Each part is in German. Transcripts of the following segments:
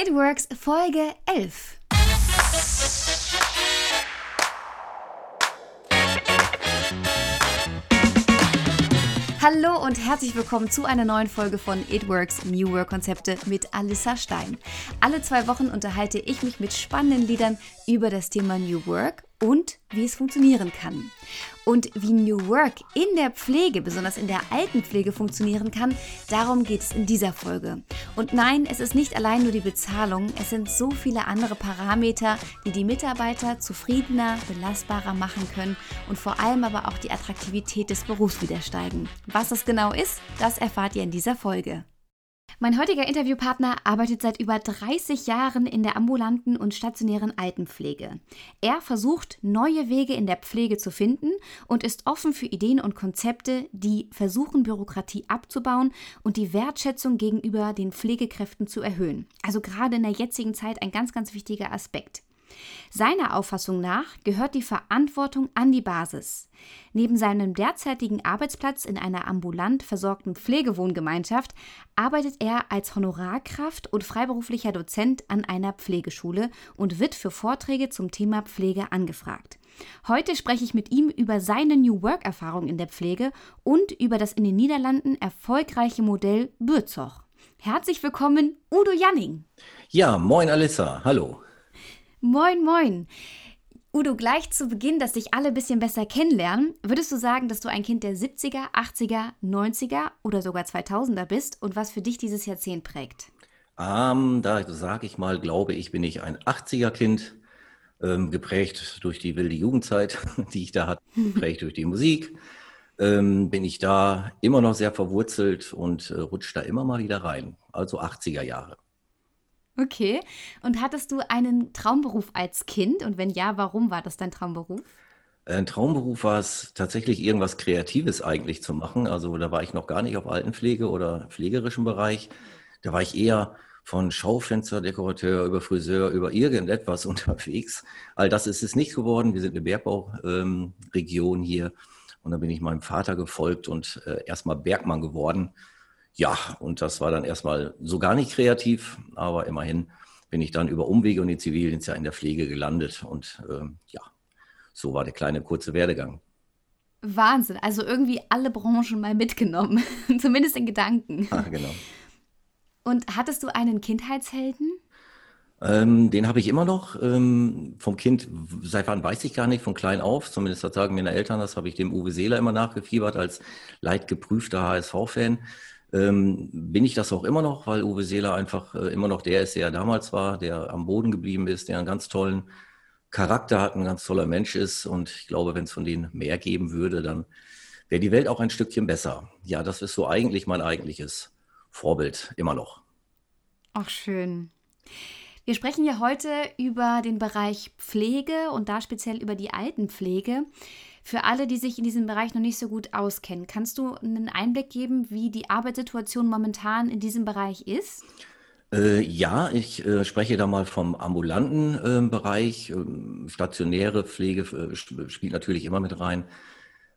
It Works Folge 11. Hallo und herzlich willkommen zu einer neuen Folge von It Works New Work Konzepte mit Alissa Stein. Alle zwei Wochen unterhalte ich mich mit spannenden Liedern über das Thema New Work und wie es funktionieren kann. Und wie New Work in der Pflege, besonders in der Altenpflege funktionieren kann, darum geht es in dieser Folge. Und nein, es ist nicht allein nur die Bezahlung, es sind so viele andere Parameter, die die Mitarbeiter zufriedener, belastbarer machen können und vor allem aber auch die Attraktivität des Berufs wieder steigen. Was das genau ist, das erfahrt ihr in dieser Folge. Mein heutiger Interviewpartner arbeitet seit über 30 Jahren in der ambulanten und stationären Altenpflege. Er versucht, neue Wege in der Pflege zu finden und ist offen für Ideen und Konzepte, die versuchen, Bürokratie abzubauen und die Wertschätzung gegenüber den Pflegekräften zu erhöhen. Also gerade in der jetzigen Zeit ein ganz, ganz wichtiger Aspekt. Seiner Auffassung nach gehört die Verantwortung an die Basis. Neben seinem derzeitigen Arbeitsplatz in einer ambulant versorgten Pflegewohngemeinschaft arbeitet er als Honorarkraft und freiberuflicher Dozent an einer Pflegeschule und wird für Vorträge zum Thema Pflege angefragt. Heute spreche ich mit ihm über seine New Work-Erfahrung in der Pflege und über das in den Niederlanden erfolgreiche Modell Bürzoch. Herzlich willkommen, Udo Janning. Ja, moin Alissa, hallo. Moin, moin. Udo, gleich zu Beginn, dass dich alle ein bisschen besser kennenlernen, würdest du sagen, dass du ein Kind der 70er, 80er, 90er oder sogar 2000er bist und was für dich dieses Jahrzehnt prägt? Ähm, da sage ich mal, glaube ich, bin ich ein 80er-Kind, ähm, geprägt durch die wilde Jugendzeit, die ich da hatte, geprägt durch die Musik. Ähm, bin ich da immer noch sehr verwurzelt und äh, rutsche da immer mal wieder rein. Also 80er Jahre. Okay. Und hattest du einen Traumberuf als Kind? Und wenn ja, warum war das dein Traumberuf? Ein Traumberuf war es tatsächlich irgendwas Kreatives eigentlich zu machen. Also da war ich noch gar nicht auf Altenpflege oder pflegerischem Bereich. Da war ich eher von Schaufensterdekorateur über Friseur über irgendetwas unterwegs. All das ist es nicht geworden. Wir sind eine Bergbauregion ähm, hier. Und da bin ich meinem Vater gefolgt und äh, erstmal Bergmann geworden. Ja, und das war dann erstmal so gar nicht kreativ, aber immerhin bin ich dann über Umwege und den Zivildienst ja in der Pflege gelandet. Und ähm, ja, so war der kleine kurze Werdegang. Wahnsinn, also irgendwie alle Branchen mal mitgenommen, zumindest in Gedanken. Ah, genau. Und hattest du einen Kindheitshelden? Ähm, den habe ich immer noch. Ähm, vom Kind, seit wann weiß ich gar nicht, von klein auf, zumindest das sagen meine Eltern, das habe ich dem Uwe Seeler immer nachgefiebert als leidgeprüfter HSV-Fan ähm, bin ich das auch immer noch, weil Uwe Seeler einfach äh, immer noch der ist, der er damals war, der am Boden geblieben ist, der einen ganz tollen Charakter hat, ein ganz toller Mensch ist. Und ich glaube, wenn es von denen mehr geben würde, dann wäre die Welt auch ein Stückchen besser. Ja, das ist so eigentlich mein eigentliches Vorbild, immer noch. Ach, schön. Wir sprechen ja heute über den Bereich Pflege und da speziell über die Altenpflege. Für alle, die sich in diesem Bereich noch nicht so gut auskennen, kannst du einen Einblick geben, wie die Arbeitssituation momentan in diesem Bereich ist? Äh, ja, ich äh, spreche da mal vom ambulanten äh, Bereich. Ähm, stationäre Pflege äh, spielt natürlich immer mit rein.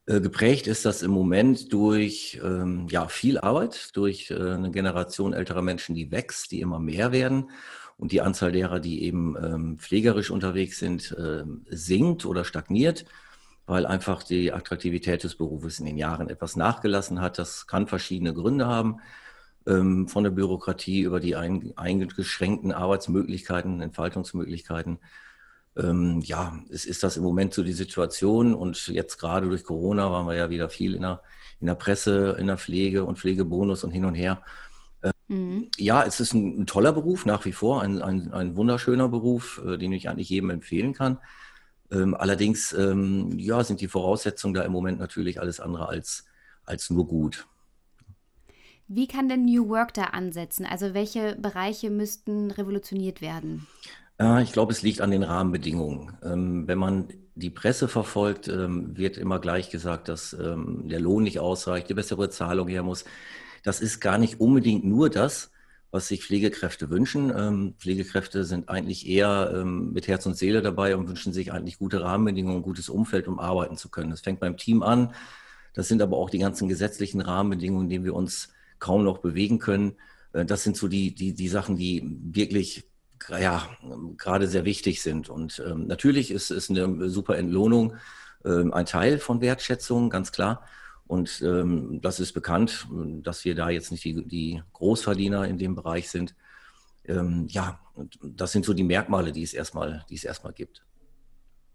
Äh, geprägt ist das im Moment durch ähm, ja, viel Arbeit, durch äh, eine Generation älterer Menschen, die wächst, die immer mehr werden. Und die Anzahl derer, die eben ähm, pflegerisch unterwegs sind, sinkt oder stagniert weil einfach die Attraktivität des Berufes in den Jahren etwas nachgelassen hat. Das kann verschiedene Gründe haben, ähm, von der Bürokratie über die eingeschränkten Arbeitsmöglichkeiten, Entfaltungsmöglichkeiten. Ähm, ja, es ist das im Moment so die Situation und jetzt gerade durch Corona waren wir ja wieder viel in der, in der Presse, in der Pflege und Pflegebonus und hin und her. Ähm, mhm. Ja, es ist ein, ein, toller Beruf nach wie vor, ein, ein, ein wunderschöner Beruf, äh, den ich eigentlich jedem empfehlen kann. Ähm, allerdings ähm, ja, sind die Voraussetzungen da im Moment natürlich alles andere als, als nur gut. Wie kann denn New Work da ansetzen? Also welche Bereiche müssten revolutioniert werden? Äh, ich glaube, es liegt an den Rahmenbedingungen. Ähm, wenn man die Presse verfolgt, ähm, wird immer gleich gesagt, dass ähm, der Lohn nicht ausreicht, die bessere Zahlung her muss. Das ist gar nicht unbedingt nur das, was sich Pflegekräfte wünschen. Ähm, Pflegekräfte sind eigentlich eher ähm, mit Herz und Seele dabei und wünschen sich eigentlich gute Rahmenbedingungen, gutes Umfeld, um arbeiten zu können. Das fängt beim Team an. Das sind aber auch die ganzen gesetzlichen Rahmenbedingungen, in denen wir uns kaum noch bewegen können. Äh, das sind so die, die, die Sachen, die wirklich ja, gerade sehr wichtig sind. Und ähm, natürlich ist es eine super Entlohnung ähm, ein Teil von Wertschätzung, ganz klar. Und ähm, das ist bekannt, dass wir da jetzt nicht die, die Großverdiener in dem Bereich sind. Ähm, ja, das sind so die Merkmale, die es erstmal, die es erstmal gibt.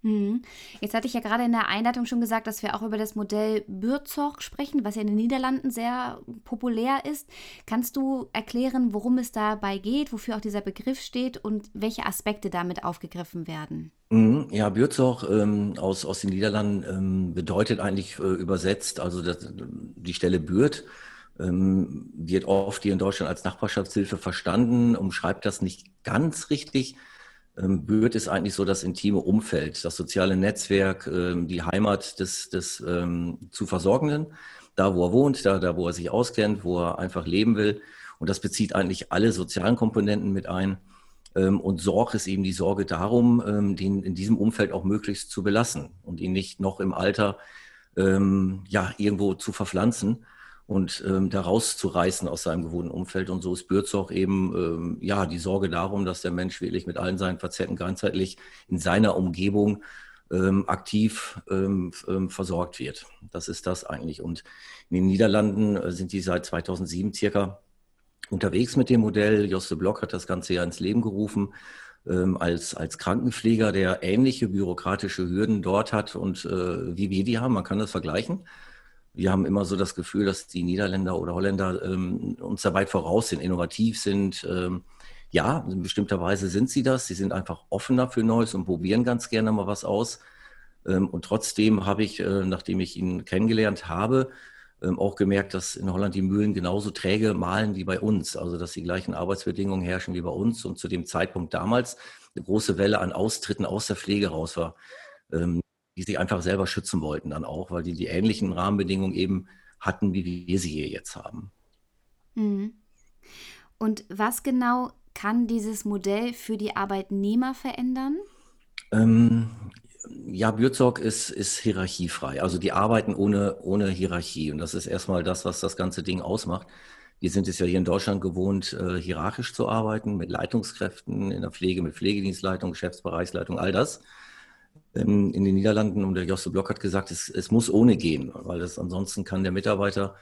Mhm. Jetzt hatte ich ja gerade in der Einleitung schon gesagt, dass wir auch über das Modell Bürzog sprechen, was ja in den Niederlanden sehr populär ist. Kannst du erklären, worum es dabei geht, wofür auch dieser Begriff steht und welche Aspekte damit aufgegriffen werden? Mhm. Ja, Bürzog ähm, aus, aus den Niederlanden ähm, bedeutet eigentlich äh, übersetzt, also das, die Stelle Bürt ähm, wird oft hier in Deutschland als Nachbarschaftshilfe verstanden, umschreibt das nicht ganz richtig ähm, Bürt ist eigentlich so das intime Umfeld, das soziale Netzwerk, ähm, die Heimat des, des ähm, zu Versorgenden, da wo er wohnt, da, da wo er sich auskennt, wo er einfach leben will. Und das bezieht eigentlich alle sozialen Komponenten mit ein. Ähm, und Sorg ist eben die Sorge darum, ähm, den in diesem Umfeld auch möglichst zu belassen und ihn nicht noch im Alter ähm, ja, irgendwo zu verpflanzen und ähm, da rauszureißen aus seinem gewohnten Umfeld. Und so ist Bürzog eben ähm, ja die Sorge darum, dass der Mensch wirklich mit allen seinen Facetten ganzheitlich in seiner Umgebung ähm, aktiv ähm, ähm, versorgt wird. Das ist das eigentlich. Und in den Niederlanden äh, sind die seit 2007 circa unterwegs mit dem Modell. Josse Block hat das Ganze ja ins Leben gerufen ähm, als, als Krankenpfleger, der ähnliche bürokratische Hürden dort hat und äh, wie wir die haben. Man kann das vergleichen wir haben immer so das Gefühl, dass die Niederländer oder Holländer ähm, uns da weit voraus sind, innovativ sind. Ähm, ja, in bestimmter Weise sind sie das. Sie sind einfach offener für Neues und probieren ganz gerne mal was aus. Ähm, und trotzdem habe ich, äh, nachdem ich ihn kennengelernt habe, ähm, auch gemerkt, dass in Holland die Mühlen genauso träge malen wie bei uns. Also, dass die gleichen Arbeitsbedingungen herrschen wie bei uns. Und zu dem Zeitpunkt damals eine große Welle an Austritten aus der Pflege raus war. Ähm, die sich einfach selber schützen wollten dann auch, weil die die ähnlichen Rahmenbedingungen eben hatten, wie wir sie hier jetzt haben. Mhm. Und was genau kann dieses Modell für die Arbeitnehmer verändern? Ähm, ja, Bürzog ist, ist hierarchiefrei. Also die arbeiten ohne, ohne Hierarchie. Und das ist erstmal das, was das ganze Ding ausmacht. Wir sind es ja hier in Deutschland gewohnt, äh, hierarchisch zu arbeiten, mit Leitungskräften in der Pflege, mit Pflegedienstleitung, Geschäftsbereichsleitung, all das in, in den Niederlanden und der Josse Block hat gesagt, es, es muss ohne gehen, weil das ansonsten kann der Mitarbeiter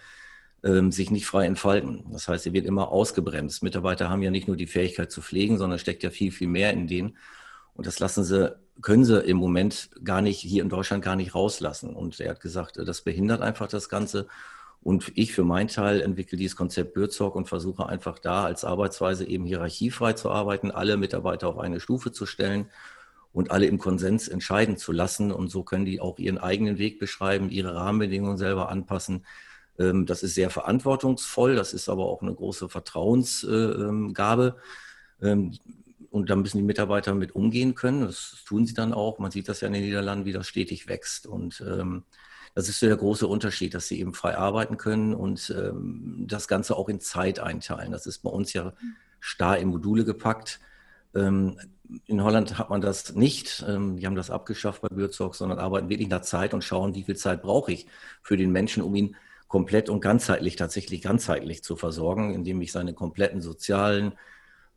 ähm, sich nicht frei entfalten. Das heißt, er wird immer ausgebremst. Mitarbeiter haben ja nicht nur die Fähigkeit zu pflegen, sondern steckt ja viel, viel mehr in denen. Und das lassen sie, können sie im Moment gar nicht, hier in Deutschland gar nicht rauslassen. Und er hat gesagt, das behindert einfach das Ganze. Und ich für meinen Teil entwickle dieses Konzept Bürzog und versuche einfach da als Arbeitsweise eben hierarchiefrei zu arbeiten, alle Mitarbeiter auf eine Stufe zu stellen und alle im Konsens entscheiden zu lassen. Und so können die auch ihren eigenen Weg beschreiben, ihre Rahmenbedingungen selber anpassen. Ähm, das ist sehr verantwortungsvoll, das ist aber auch eine große Vertrauensgabe. Ähm, und da müssen die Mitarbeiter mit umgehen können. Das tun sie dann auch. Man sieht das ja in den Niederlanden, wie das stetig wächst. Und ähm, das ist so der große Unterschied, dass sie eben frei arbeiten können und das Ganze auch in Zeit einteilen. Das ist bei uns ja starr in Module gepackt in Holland hat man das nicht. Ähm, die haben das abgeschafft bei Bürzog, sondern arbeiten wirklich nach Zeit und schauen, wie viel Zeit brauche ich für den Menschen, um ihn komplett und ganzheitlich, tatsächlich ganzheitlich zu versorgen, indem ich seine kompletten sozialen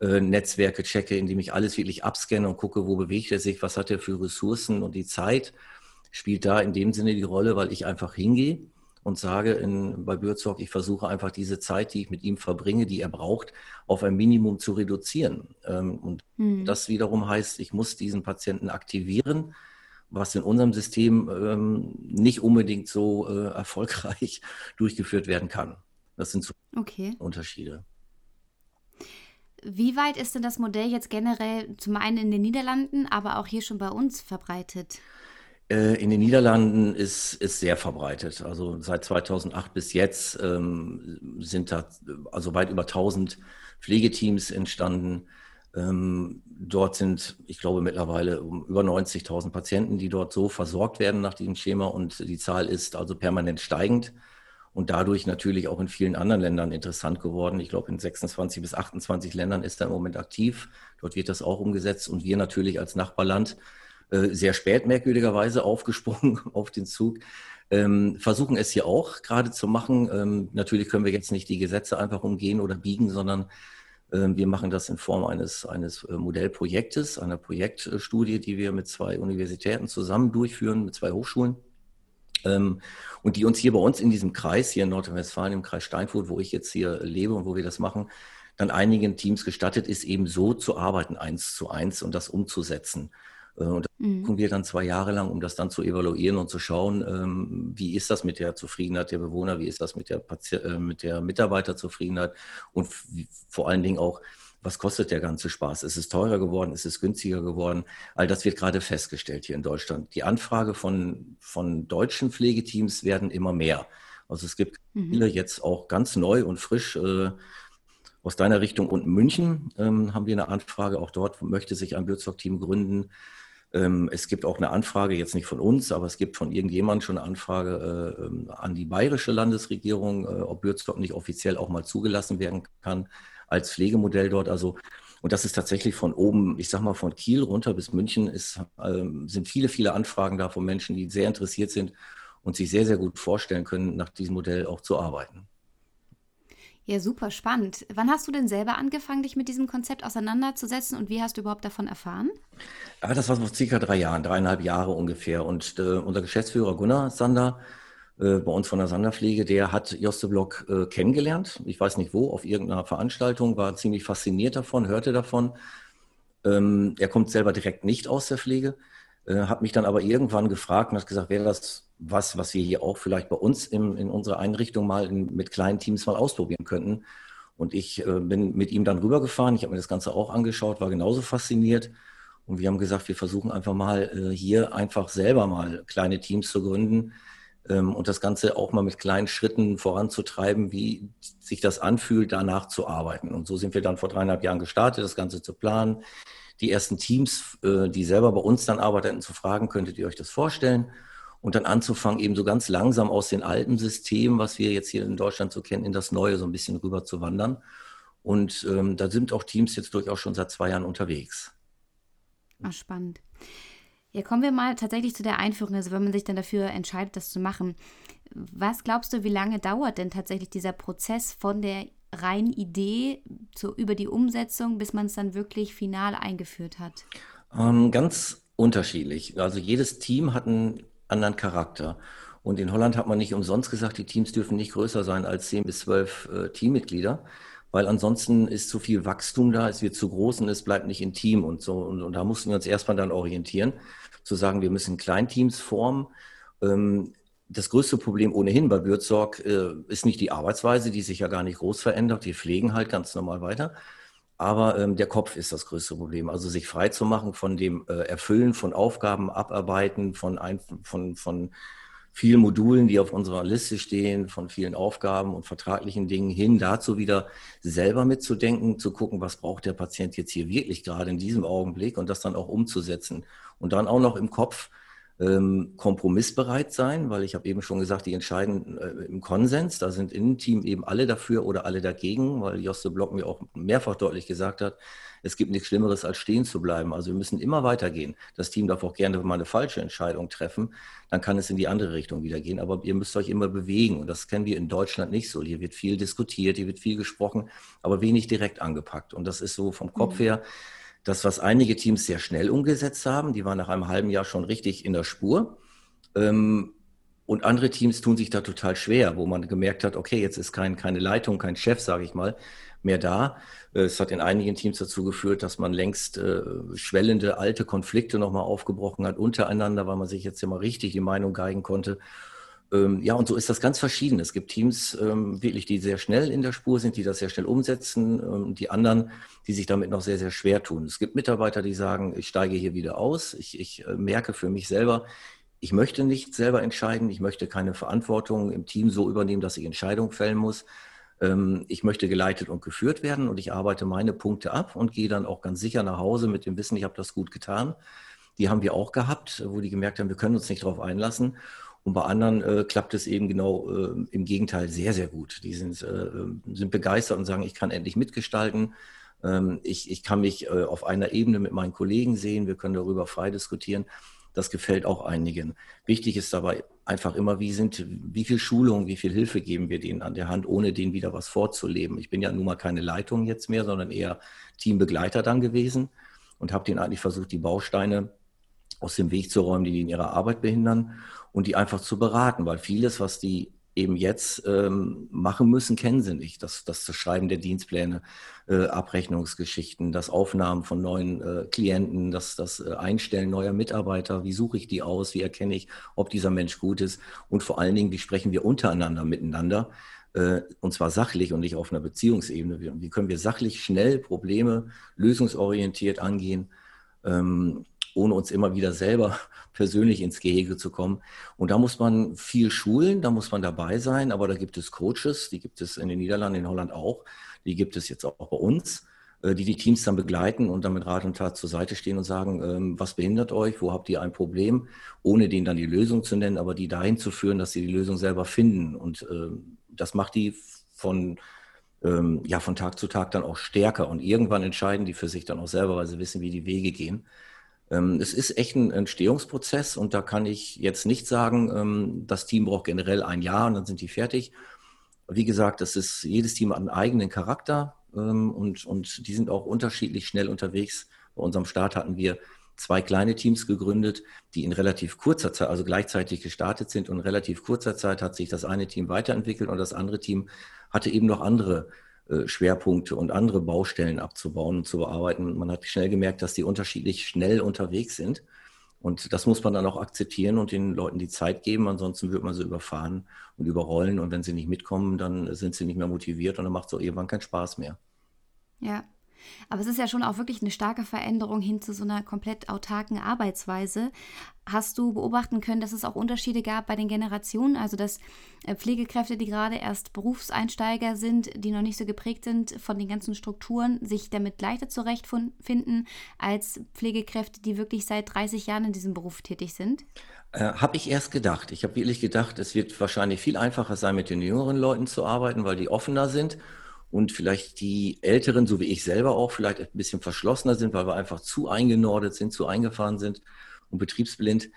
äh, Netzwerke checke, indem ich alles wirklich abscanne und gucke, wo bewegt er sich, was hat er für Ressourcen und die Zeit spielt da in dem Sinne die Rolle, weil ich einfach hingehe und sage in, bei Bürzog, ich versuche einfach diese Zeit, die ich mit ihm verbringe, die er braucht, auf ein Minimum zu reduzieren. Ähm, und hm. das wiederum heißt, ich muss diesen Patienten aktivieren, was in unserem System ähm, nicht unbedingt so äh, erfolgreich durchgeführt werden kann. Das sind so okay. Unterschiede. Wie weit ist denn das Modell jetzt generell zum einen in den Niederlanden, aber auch hier schon bei uns verbreitet? Äh, in den Niederlanden ist, ist sehr verbreitet. Also seit 2008 bis jetzt ähm, sind da also weit über 1000 Pflegeteams entstanden. Ähm, dort sind, ich glaube, mittlerweile über 90.000 Patienten, die dort so versorgt werden nach diesem Schema. Und die Zahl ist also permanent steigend und dadurch natürlich auch in vielen anderen Ländern interessant geworden. Ich glaube, in 26 bis 28 Ländern ist er im Moment aktiv. Dort wird das auch umgesetzt. Und wir natürlich als Nachbarland sehr spät merkwürdigerweise aufgesprungen auf den Zug. Ähm, versuchen es hier auch gerade zu machen. Ähm, natürlich können wir jetzt nicht die Gesetze einfach umgehen oder biegen, sondern Ähm, wir machen das in Form eines, eines äh, Modellprojektes, einer Projektstudie, die wir mit zwei Universitäten zusammen durchführen, mit zwei Hochschulen. Und die uns hier bei uns in diesem Kreis, hier in Nordrhein-Westfalen, im Kreis Steinfurt, wo ich jetzt hier lebe und wo wir das machen, dann einigen Teams gestattet ist, eben so zu arbeiten, eins zu eins und das umzusetzen. Äh, und das mhm. gucken wir dann zwei Jahre lang, um das dann zu evaluieren und zu schauen, ähm, wie ist das mit der Zufriedenheit der Bewohner, wie ist das mit der, Pati äh, mit der Mitarbeiterzufriedenheit und vor allen Dingen auch, was kostet der ganze Spaß? Ist es teurer geworden? Ist es günstiger geworden? All das wird gerade festgestellt hier in Deutschland. Die Anfrage von, von deutschen Pflegeteams werden immer mehr. Also es gibt mhm. viele jetzt auch ganz neu und frisch äh, aus deiner Richtung und München ähm, haben wir eine Anfrage. Auch dort möchte sich ein Bürzog-Team gründen. Ähm, es gibt auch eine Anfrage, jetzt nicht von uns, aber es gibt von irgendjemand schon eine Anfrage äh, ähm, an die bayerische Landesregierung, äh, ob Bürzog nicht offiziell auch mal zugelassen werden kann als Pflegemodell dort. Also und das ist tatsächlich von oben, ich sag mal von Kiel runter bis München, ist, ähm, sind viele, viele Anfragen da von Menschen, die sehr interessiert sind und sich sehr, sehr gut vorstellen können, nach diesem Modell auch zu arbeiten. Ja, super spannend. Wann hast du denn selber angefangen, dich mit diesem Konzept auseinanderzusetzen und wie hast du überhaupt davon erfahren? Ja, das war vor circa drei Jahren, dreieinhalb Jahre ungefähr. Und äh, unser Geschäftsführer Gunnar Sander, äh, bei uns von der Sanderpflege, der hat Joste Block äh, kennengelernt. Ich weiß nicht wo, auf irgendeiner Veranstaltung, war ziemlich fasziniert davon, hörte davon. Ähm, er kommt selber direkt nicht aus der Pflege, äh, hat mich dann aber irgendwann gefragt und hat gesagt, wäre das was, was wir hier auch vielleicht bei uns in, in unserer Einrichtung mal in, mit kleinen Teams mal ausprobieren könnten. Und ich äh, bin mit ihm dann rübergefahren. Ich habe mir das Ganze auch angeschaut, war genauso fasziniert. Und wir haben gesagt, wir versuchen einfach mal äh, hier einfach selber mal kleine Teams zu gründen ähm, und das Ganze auch mal mit kleinen Schritten voranzutreiben, wie sich das anfühlt, danach zu arbeiten. Und so sind wir dann vor dreieinhalb Jahren gestartet, das Ganze zu planen. Die ersten Teams, äh, die selber bei uns dann arbeiteten, zu fragen, könntet ihr euch das vorstellen? und dann anzufangen, eben so ganz langsam aus den alten Systemen, was wir jetzt hier in Deutschland so kennen, in das Neue so ein bisschen rüber zu wandern. Und ähm, da sind auch Teams jetzt durchaus schon seit zwei Jahren unterwegs. Ach, spannend. Ja, kommen wir mal tatsächlich zu der Einführung, also wenn man sich dann dafür entscheidet, das zu machen. Was glaubst du, wie lange dauert denn tatsächlich dieser Prozess von der reinen Idee zu, über die Umsetzung, bis man es dann wirklich final eingeführt hat? Ähm, ganz unterschiedlich. Also jedes Team hat ein anderen Charakter. Und in Holland hat man nicht umsonst gesagt, die Teams dürfen nicht größer sein als 10 bis 12 äh, Teammitglieder, weil ansonsten ist zu viel Wachstum da, es wird zu groß und es bleibt nicht intim und so. Und, und da mussten wir uns erstmal dann orientieren, zu sagen, wir müssen Kleinteams formen. Ähm, das größte Problem ohnehin bei Bürzorg äh, ist nicht die Arbeitsweise, die sich ja gar nicht groß verändert. Wir pflegen halt ganz normal weiter. Aber ähm, der Kopf ist das größte Problem. Also sich frei zu machen von dem äh, Erfüllen von Aufgaben, Abarbeiten, von, ein, von, von vielen Modulen, die auf unserer Liste stehen, von vielen Aufgaben und vertraglichen Dingen hin, dazu wieder selber mitzudenken, zu gucken, was braucht der Patient jetzt hier wirklich gerade in diesem Augenblick und das dann auch umzusetzen. Und dann auch noch im Kopf ähm, kompromissbereit sein, weil ich habe eben schon gesagt, die entscheiden äh, im Konsens. Da sind im Team eben alle dafür oder alle dagegen, weil Joste Block mir auch mehrfach deutlich gesagt hat, es gibt nichts Schlimmeres, als stehen zu bleiben. Also wir müssen immer weitergehen. Das Team darf auch gerne mal eine falsche Entscheidung treffen. Dann kann es in die andere Richtung wieder gehen. Aber ihr müsst euch immer bewegen. Und das kennen wir in Deutschland nicht so. Hier wird viel diskutiert, hier wird viel gesprochen, aber wenig direkt angepackt. Und das ist so vom Kopf mhm. Das, was einige Teams sehr schnell umgesetzt haben, die waren nach einem halben Jahr schon richtig in der Spur. Ähm, und andere Teams tun sich da total schwer, wo man gemerkt hat, okay, jetzt ist kein, keine Leitung, kein Chef, sage ich mal, mehr da. Äh, es hat in einigen Teams dazu geführt, dass man längst äh, schwellende alte Konflikte nochmal aufgebrochen hat untereinander, weil man sich jetzt mal richtig die Meinung geigen konnte. Ähm, ja, und so ist das ganz verschieden. Es gibt Teams ähm, wirklich, die sehr schnell in der Spur sind, die das sehr schnell umsetzen, ähm, die anderen, die sich damit noch sehr, sehr schwer tun. Es gibt Mitarbeiter, die sagen, ich steige hier wieder aus. Ich, ich äh, merke für mich selber, ich möchte nicht selber entscheiden. Ich möchte keine Verantwortung im Team so übernehmen, dass ich Entscheidungen fällen muss. Ähm, ich möchte geleitet und geführt werden und ich arbeite meine Punkte ab und gehe dann auch ganz sicher nach Hause mit dem Wissen, ich habe das gut getan. Die haben wir auch gehabt, wo die gemerkt haben, wir können uns nicht darauf einlassen. Und bei anderen äh, klappt es eben genau äh, im Gegenteil sehr, sehr gut. Die sind, äh, sind begeistert und sagen, ich kann endlich mitgestalten. Ähm, ich, ich kann mich äh, auf einer Ebene mit meinen Kollegen sehen. Wir können darüber frei diskutieren. Das gefällt auch einigen. Wichtig ist dabei einfach immer, wie sind, wie viel Schulung, wie viel Hilfe geben wir denen an der Hand, ohne denen wieder was vorzuleben. Ich bin ja nun mal keine Leitung jetzt mehr, sondern eher Teambegleiter dann gewesen und habe denen eigentlich versucht, die Bausteine aus dem Weg zu räumen, die, die in ihrer Arbeit behindern und die einfach zu beraten, weil vieles, was die eben jetzt ähm, machen müssen, kennen sie nicht. Das, das, Schreiben der Dienstpläne, äh, Abrechnungsgeschichten, das Aufnahmen von neuen äh, Klienten, das, das äh, Einstellen neuer Mitarbeiter, wie suche ich die aus, wie erkenne ich, ob dieser Mensch gut ist und vor allen Dingen, wie sprechen wir untereinander miteinander, äh, und zwar sachlich und nicht auf einer Beziehungsebene. Wie, wie können wir sachlich schnell Probleme lösungsorientiert angehen? Ähm, ohne uns immer wieder selber persönlich ins Gehege zu kommen. Und da muss man viel schulen, da muss man dabei sein, aber da gibt es Coaches, die gibt es in den Niederlanden, in Holland auch, die gibt es jetzt auch bei uns, äh, die die Teams dann begleiten und dann mit Rat und Tat zur Seite stehen und sagen, ähm, was behindert euch, wo habt ihr ein Problem, ohne denen dann die Lösung zu nennen, aber die dahin zu führen, dass sie die Lösung selber finden. Und ähm, das macht die von ähm, ja, von Tag zu Tag dann auch stärker. Und irgendwann entscheiden die für sich dann auch selber, weil sie wissen, wie die Wege gehen. Ähm, es ist echt ein Entstehungsprozess und da kann ich jetzt nicht sagen, ähm, das Team braucht generell ein Jahr und dann sind die fertig. Wie gesagt, das ist jedes Team hat einen eigenen Charakter ähm, und, und die sind auch unterschiedlich schnell unterwegs. Bei unserem Start hatten wir zwei kleine Teams gegründet, die in relativ kurzer Zeit, also gleichzeitig gestartet sind und in relativ kurzer Zeit hat sich das eine Team weiterentwickelt und das andere Team hatte eben noch andere Schwerpunkte und andere Baustellen abzubauen und zu bearbeiten. Man hat schnell gemerkt, dass die unterschiedlich schnell unterwegs sind. Und das muss man dann auch akzeptieren und den Leuten die Zeit geben. Ansonsten wird man sie überfahren und überrollen. Und wenn sie nicht mitkommen, dann sind sie nicht mehr motiviert und dann macht es auch irgendwann keinen Spaß mehr. Ja, aber es ist ja schon auch wirklich eine starke Veränderung hin zu so einer komplett autarken Arbeitsweise. Hast du beobachten können, dass es auch Unterschiede gab bei den Generationen? Also, dass äh, Pflegekräfte, die gerade erst Berufseinsteiger sind, die noch nicht so geprägt sind von den ganzen Strukturen, sich damit leichter zurechtfinden als Pflegekräfte, die wirklich seit 30 Jahren in diesem Beruf tätig sind? Äh, habe ich erst gedacht. Ich habe wirklich gedacht, es wird wahrscheinlich viel einfacher sein, mit den jüngeren Leuten zu arbeiten, weil die offener sind und vielleicht die Älteren, so wie ich selber auch, vielleicht ein bisschen verschlossener sind, weil wir einfach zu eingenordet sind, zu eingefahren sind und betriebsblind,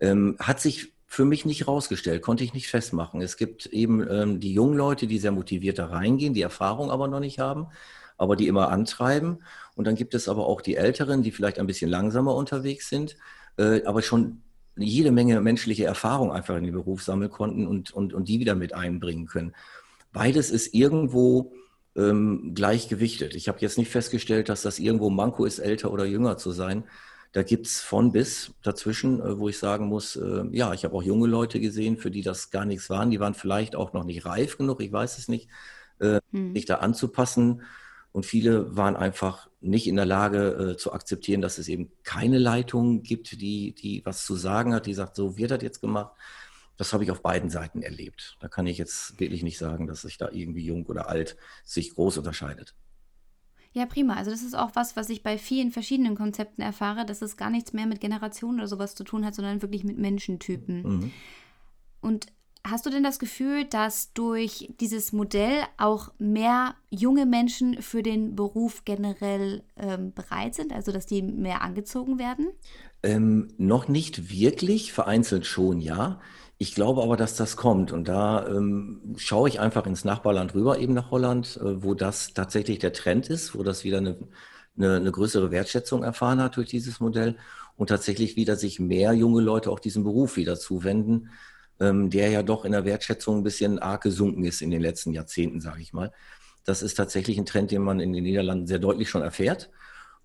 ähm, hat sich für mich nicht rausgestellt, konnte ich nicht festmachen. Es gibt eben ähm, die jungen Leute, die sehr motiviert da reingehen, die Erfahrung aber noch nicht haben, aber die immer antreiben. Und dann gibt es aber auch die Älteren, die vielleicht ein bisschen langsamer unterwegs sind, äh, aber schon jede Menge menschliche Erfahrung einfach in den Beruf sammeln konnten und, und, und die wieder mit einbringen können. Beides ist irgendwo ähm, gleichgewichtet. Ich habe jetzt nicht festgestellt, dass das irgendwo Manko ist, älter oder jünger zu sein. Da gibt's von bis dazwischen, äh, wo ich sagen muss, äh, ja, ich habe auch junge Leute gesehen, für die das gar nichts waren. Die waren vielleicht auch noch nicht reif genug, ich weiß es nicht, äh, hm. sich da anzupassen. Und viele waren einfach nicht in der Lage äh, zu akzeptieren, dass es eben keine Leitung gibt, die, die was zu sagen hat, die sagt, so wird das jetzt gemacht, das habe ich auf beiden Seiten erlebt. Da kann ich jetzt wirklich nicht sagen, dass sich da irgendwie jung oder alt sich groß unterscheidet. Ja, prima. Also das ist auch was, was ich bei vielen verschiedenen Konzepten erfahre, dass es gar nichts mehr mit Generationen oder sowas zu tun hat, sondern wirklich mit Menschentypen. Mhm. Und hast du denn das Gefühl, dass durch dieses Modell auch mehr junge Menschen für den Beruf generell ähm, bereit sind, also dass die mehr angezogen werden? Ähm, noch nicht wirklich, vereinzelt schon, ja. Ich glaube aber, dass das kommt. Und da ähm, schaue ich einfach ins Nachbarland rüber, eben nach Holland, äh, wo das tatsächlich der Trend ist, wo das wieder eine, eine, eine, größere Wertschätzung erfahren hat durch dieses Modell und tatsächlich wieder sich mehr junge Leute auch diesem Beruf wieder zuwenden, ähm, der ja doch in der Wertschätzung ein bisschen arg gesunken ist in den letzten Jahrzehnten, sage ich mal. Das ist tatsächlich ein Trend, den man in den Niederlanden sehr deutlich schon erfährt.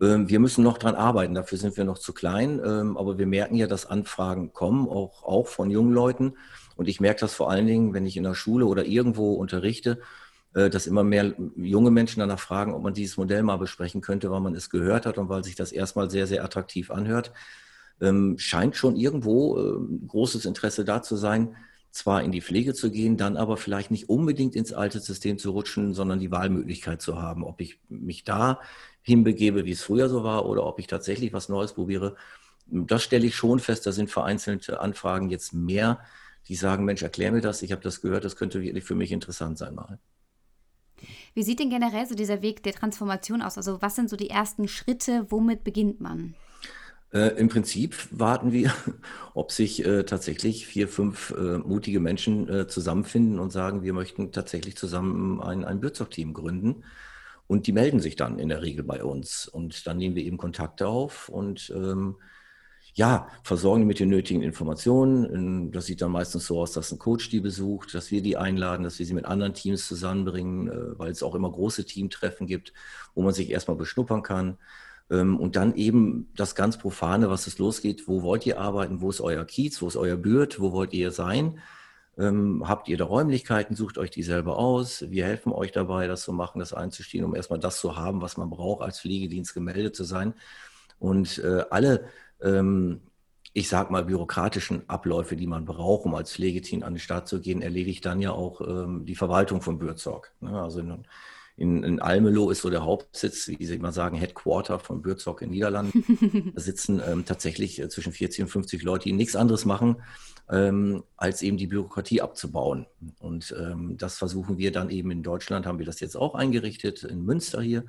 Ähm, wir müssen noch dran arbeiten, dafür sind wir noch zu klein. Ähm, aber wir merken ja, dass Anfragen kommen, auch, auch von jungen Leuten. Und ich merke das vor allen Dingen, wenn ich in der Schule oder irgendwo unterrichte, äh, dass immer mehr junge Menschen danach fragen, ob man dieses Modell mal besprechen könnte, weil man es gehört hat und weil sich das erstmal sehr, sehr attraktiv anhört. Ähm, scheint schon irgendwo großes Interesse da zu sein, zwar in die Pflege zu gehen, dann aber vielleicht nicht unbedingt ins alte System zu rutschen, sondern die Wahlmöglichkeit zu haben, ob ich mich da hinbegebe, wie es früher so war, oder ob ich tatsächlich was Neues probiere. Das stelle ich schon fest, da sind vereinzelte Anfragen jetzt mehr, die sagen, Mensch, erklär mir das, ich habe das gehört, das könnte wirklich für mich interessant sein mal. Wie sieht denn generell so dieser Weg der Transformation aus? Also was sind so die ersten Schritte, womit beginnt man? Äh, Im Prinzip warten wir, ob sich äh, tatsächlich vier, fünf äh, mutige Menschen äh, zusammenfinden und sagen, wir möchten tatsächlich zusammen ein, ein Bürzog-Team gründen. Und die melden sich dann in der Regel bei uns. Und dann nehmen wir eben Kontakte auf und ähm, ja, versorgen die mit den nötigen Informationen. Das sieht dann meistens so aus, dass ein Coach die besucht, dass wir die einladen, dass wir sie mit anderen Teams zusammenbringen, äh, weil es auch immer große Teamtreffen gibt, wo man sich erstmal beschnuppern kann. Ähm, und dann eben das ganz Profane, was es losgeht. Wo wollt ihr arbeiten? Wo ist euer Kiez? Wo ist euer Bürt? Wo wollt ihr sein? Ähm, habt ihr da Räumlichkeiten? Sucht euch die selber aus. Wir helfen euch dabei, das zu machen, das einzustehen, um erstmal das zu haben, was man braucht, als Pflegedienst gemeldet zu sein. Und äh, alle, ähm, ich sag mal, bürokratischen Abläufe, die man braucht, um als Pflegeteam an den Start zu gehen, erledigt dann ja auch ähm, die Verwaltung von Bürzorg. Ne? Also in, in Almelo ist so der Hauptsitz, wie Sie immer sagen, Headquarter von Bürzog in Niederlanden. Da sitzen ähm, tatsächlich äh, zwischen 40 und 50 Leute, die nichts anderes machen, ähm, als eben die Bürokratie abzubauen. Und ähm, das versuchen wir dann eben in Deutschland, haben wir das jetzt auch eingerichtet, in Münster hier.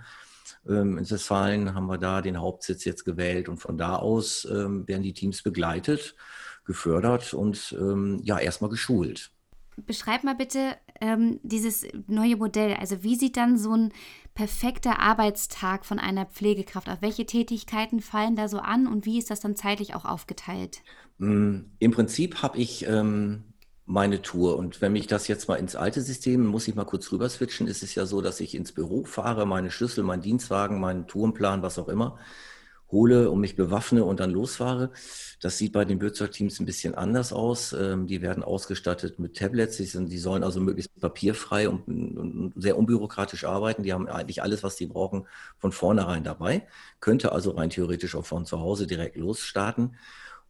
Ähm, in Westfalen haben wir da den Hauptsitz jetzt gewählt und von da aus ähm, werden die Teams begleitet, gefördert und ähm, ja, erstmal geschult beschreib mal bitte ähm, dieses neue Modell. Also wie sieht dann so ein perfekter Arbeitstag von einer Pflegekraft? Auf welche Tätigkeiten fallen da so an und wie ist das dann zeitlich auch aufgeteilt? Mm, Im Prinzip habe ich ähm, meine Tour und wenn mich das jetzt mal ins alte System, muss ich mal kurz rüber switchen, ist es ja so, dass ich ins Büro fahre, meine Schlüssel, meinen Dienstwagen, meinen Tourenplan, was auch immer hole und mich bewaffne und dann losfahre. Das sieht bei den Bürgerteams ein bisschen anders aus. Ähm, die werden ausgestattet mit Tablets. Die, sind, die sollen also möglichst papierfrei und, und, sehr unbürokratisch arbeiten. Die haben eigentlich alles, was die brauchen, von vornherein dabei. Könnte also rein theoretisch auch von zu Hause direkt losstarten.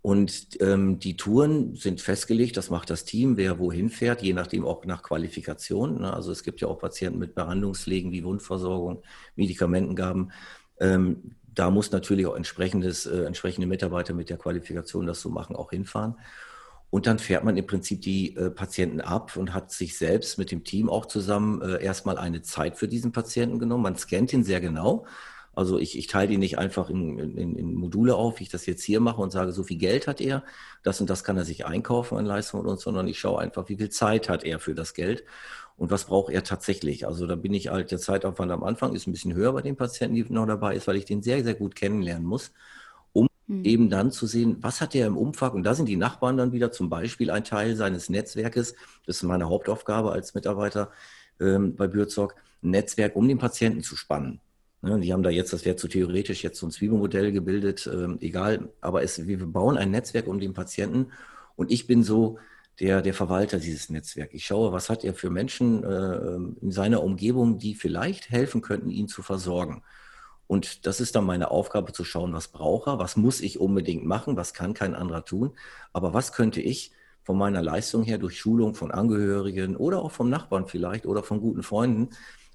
Und ähm, die Touren sind festgelegt, das macht das Team, wer wohin fährt, je nachdem auch nach Qualifikation. Ne? Also es gibt ja auch Patienten mit Behandlungspflegen wie Wundversorgung, Medikamentengaben. Ähm, da muss natürlich auch entsprechendes, äh, entsprechende Mitarbeiter mit der Qualifikation, das zu machen, auch hinfahren. Und dann fährt man im Prinzip die äh, Patienten ab und hat sich selbst mit dem Team auch zusammen äh, erstmal eine Zeit für diesen Patienten genommen. Man scannt ihn sehr genau. Also ich, ich teile ihn nicht einfach in, in, in, Module auf, wie ich das jetzt hier mache und sage, so viel Geld hat er, das und das kann er sich einkaufen an Leistung und uns, sondern ich schaue einfach, wie viel Zeit hat er für das Geld und was braucht er tatsächlich. Also da bin ich halt, der Zeitaufwand am Anfang ist ein bisschen höher bei den Patienten, die noch dabei ist, weil ich den sehr, sehr gut kennenlernen muss, um mhm. eben dann zu sehen, was hat er im Umfang. Und da sind die Nachbarn dann wieder zum Beispiel ein Teil seines Netzwerkes. Das ist meine Hauptaufgabe als Mitarbeiter ähm, bei Bürzog, ein Netzwerk um den Patienten zu spannen. Ne, die haben da jetzt, das wäre zu theoretisch jetzt so ein Zwiebelmodell gebildet, ähm, egal, aber es, wir bauen ein Netzwerk um den Patienten und ich bin so der, der Verwalter dieses Netzwerks. Ich schaue, was hat er für Menschen äh, in seiner Umgebung, die vielleicht helfen könnten, ihn zu versorgen. Und das ist dann meine Aufgabe zu schauen, was brauche er, was muss ich unbedingt machen, was kann kein anderer tun, aber was könnte ich von meiner Leistung her durch Schulung von Angehörigen oder auch vom Nachbarn vielleicht oder von guten Freunden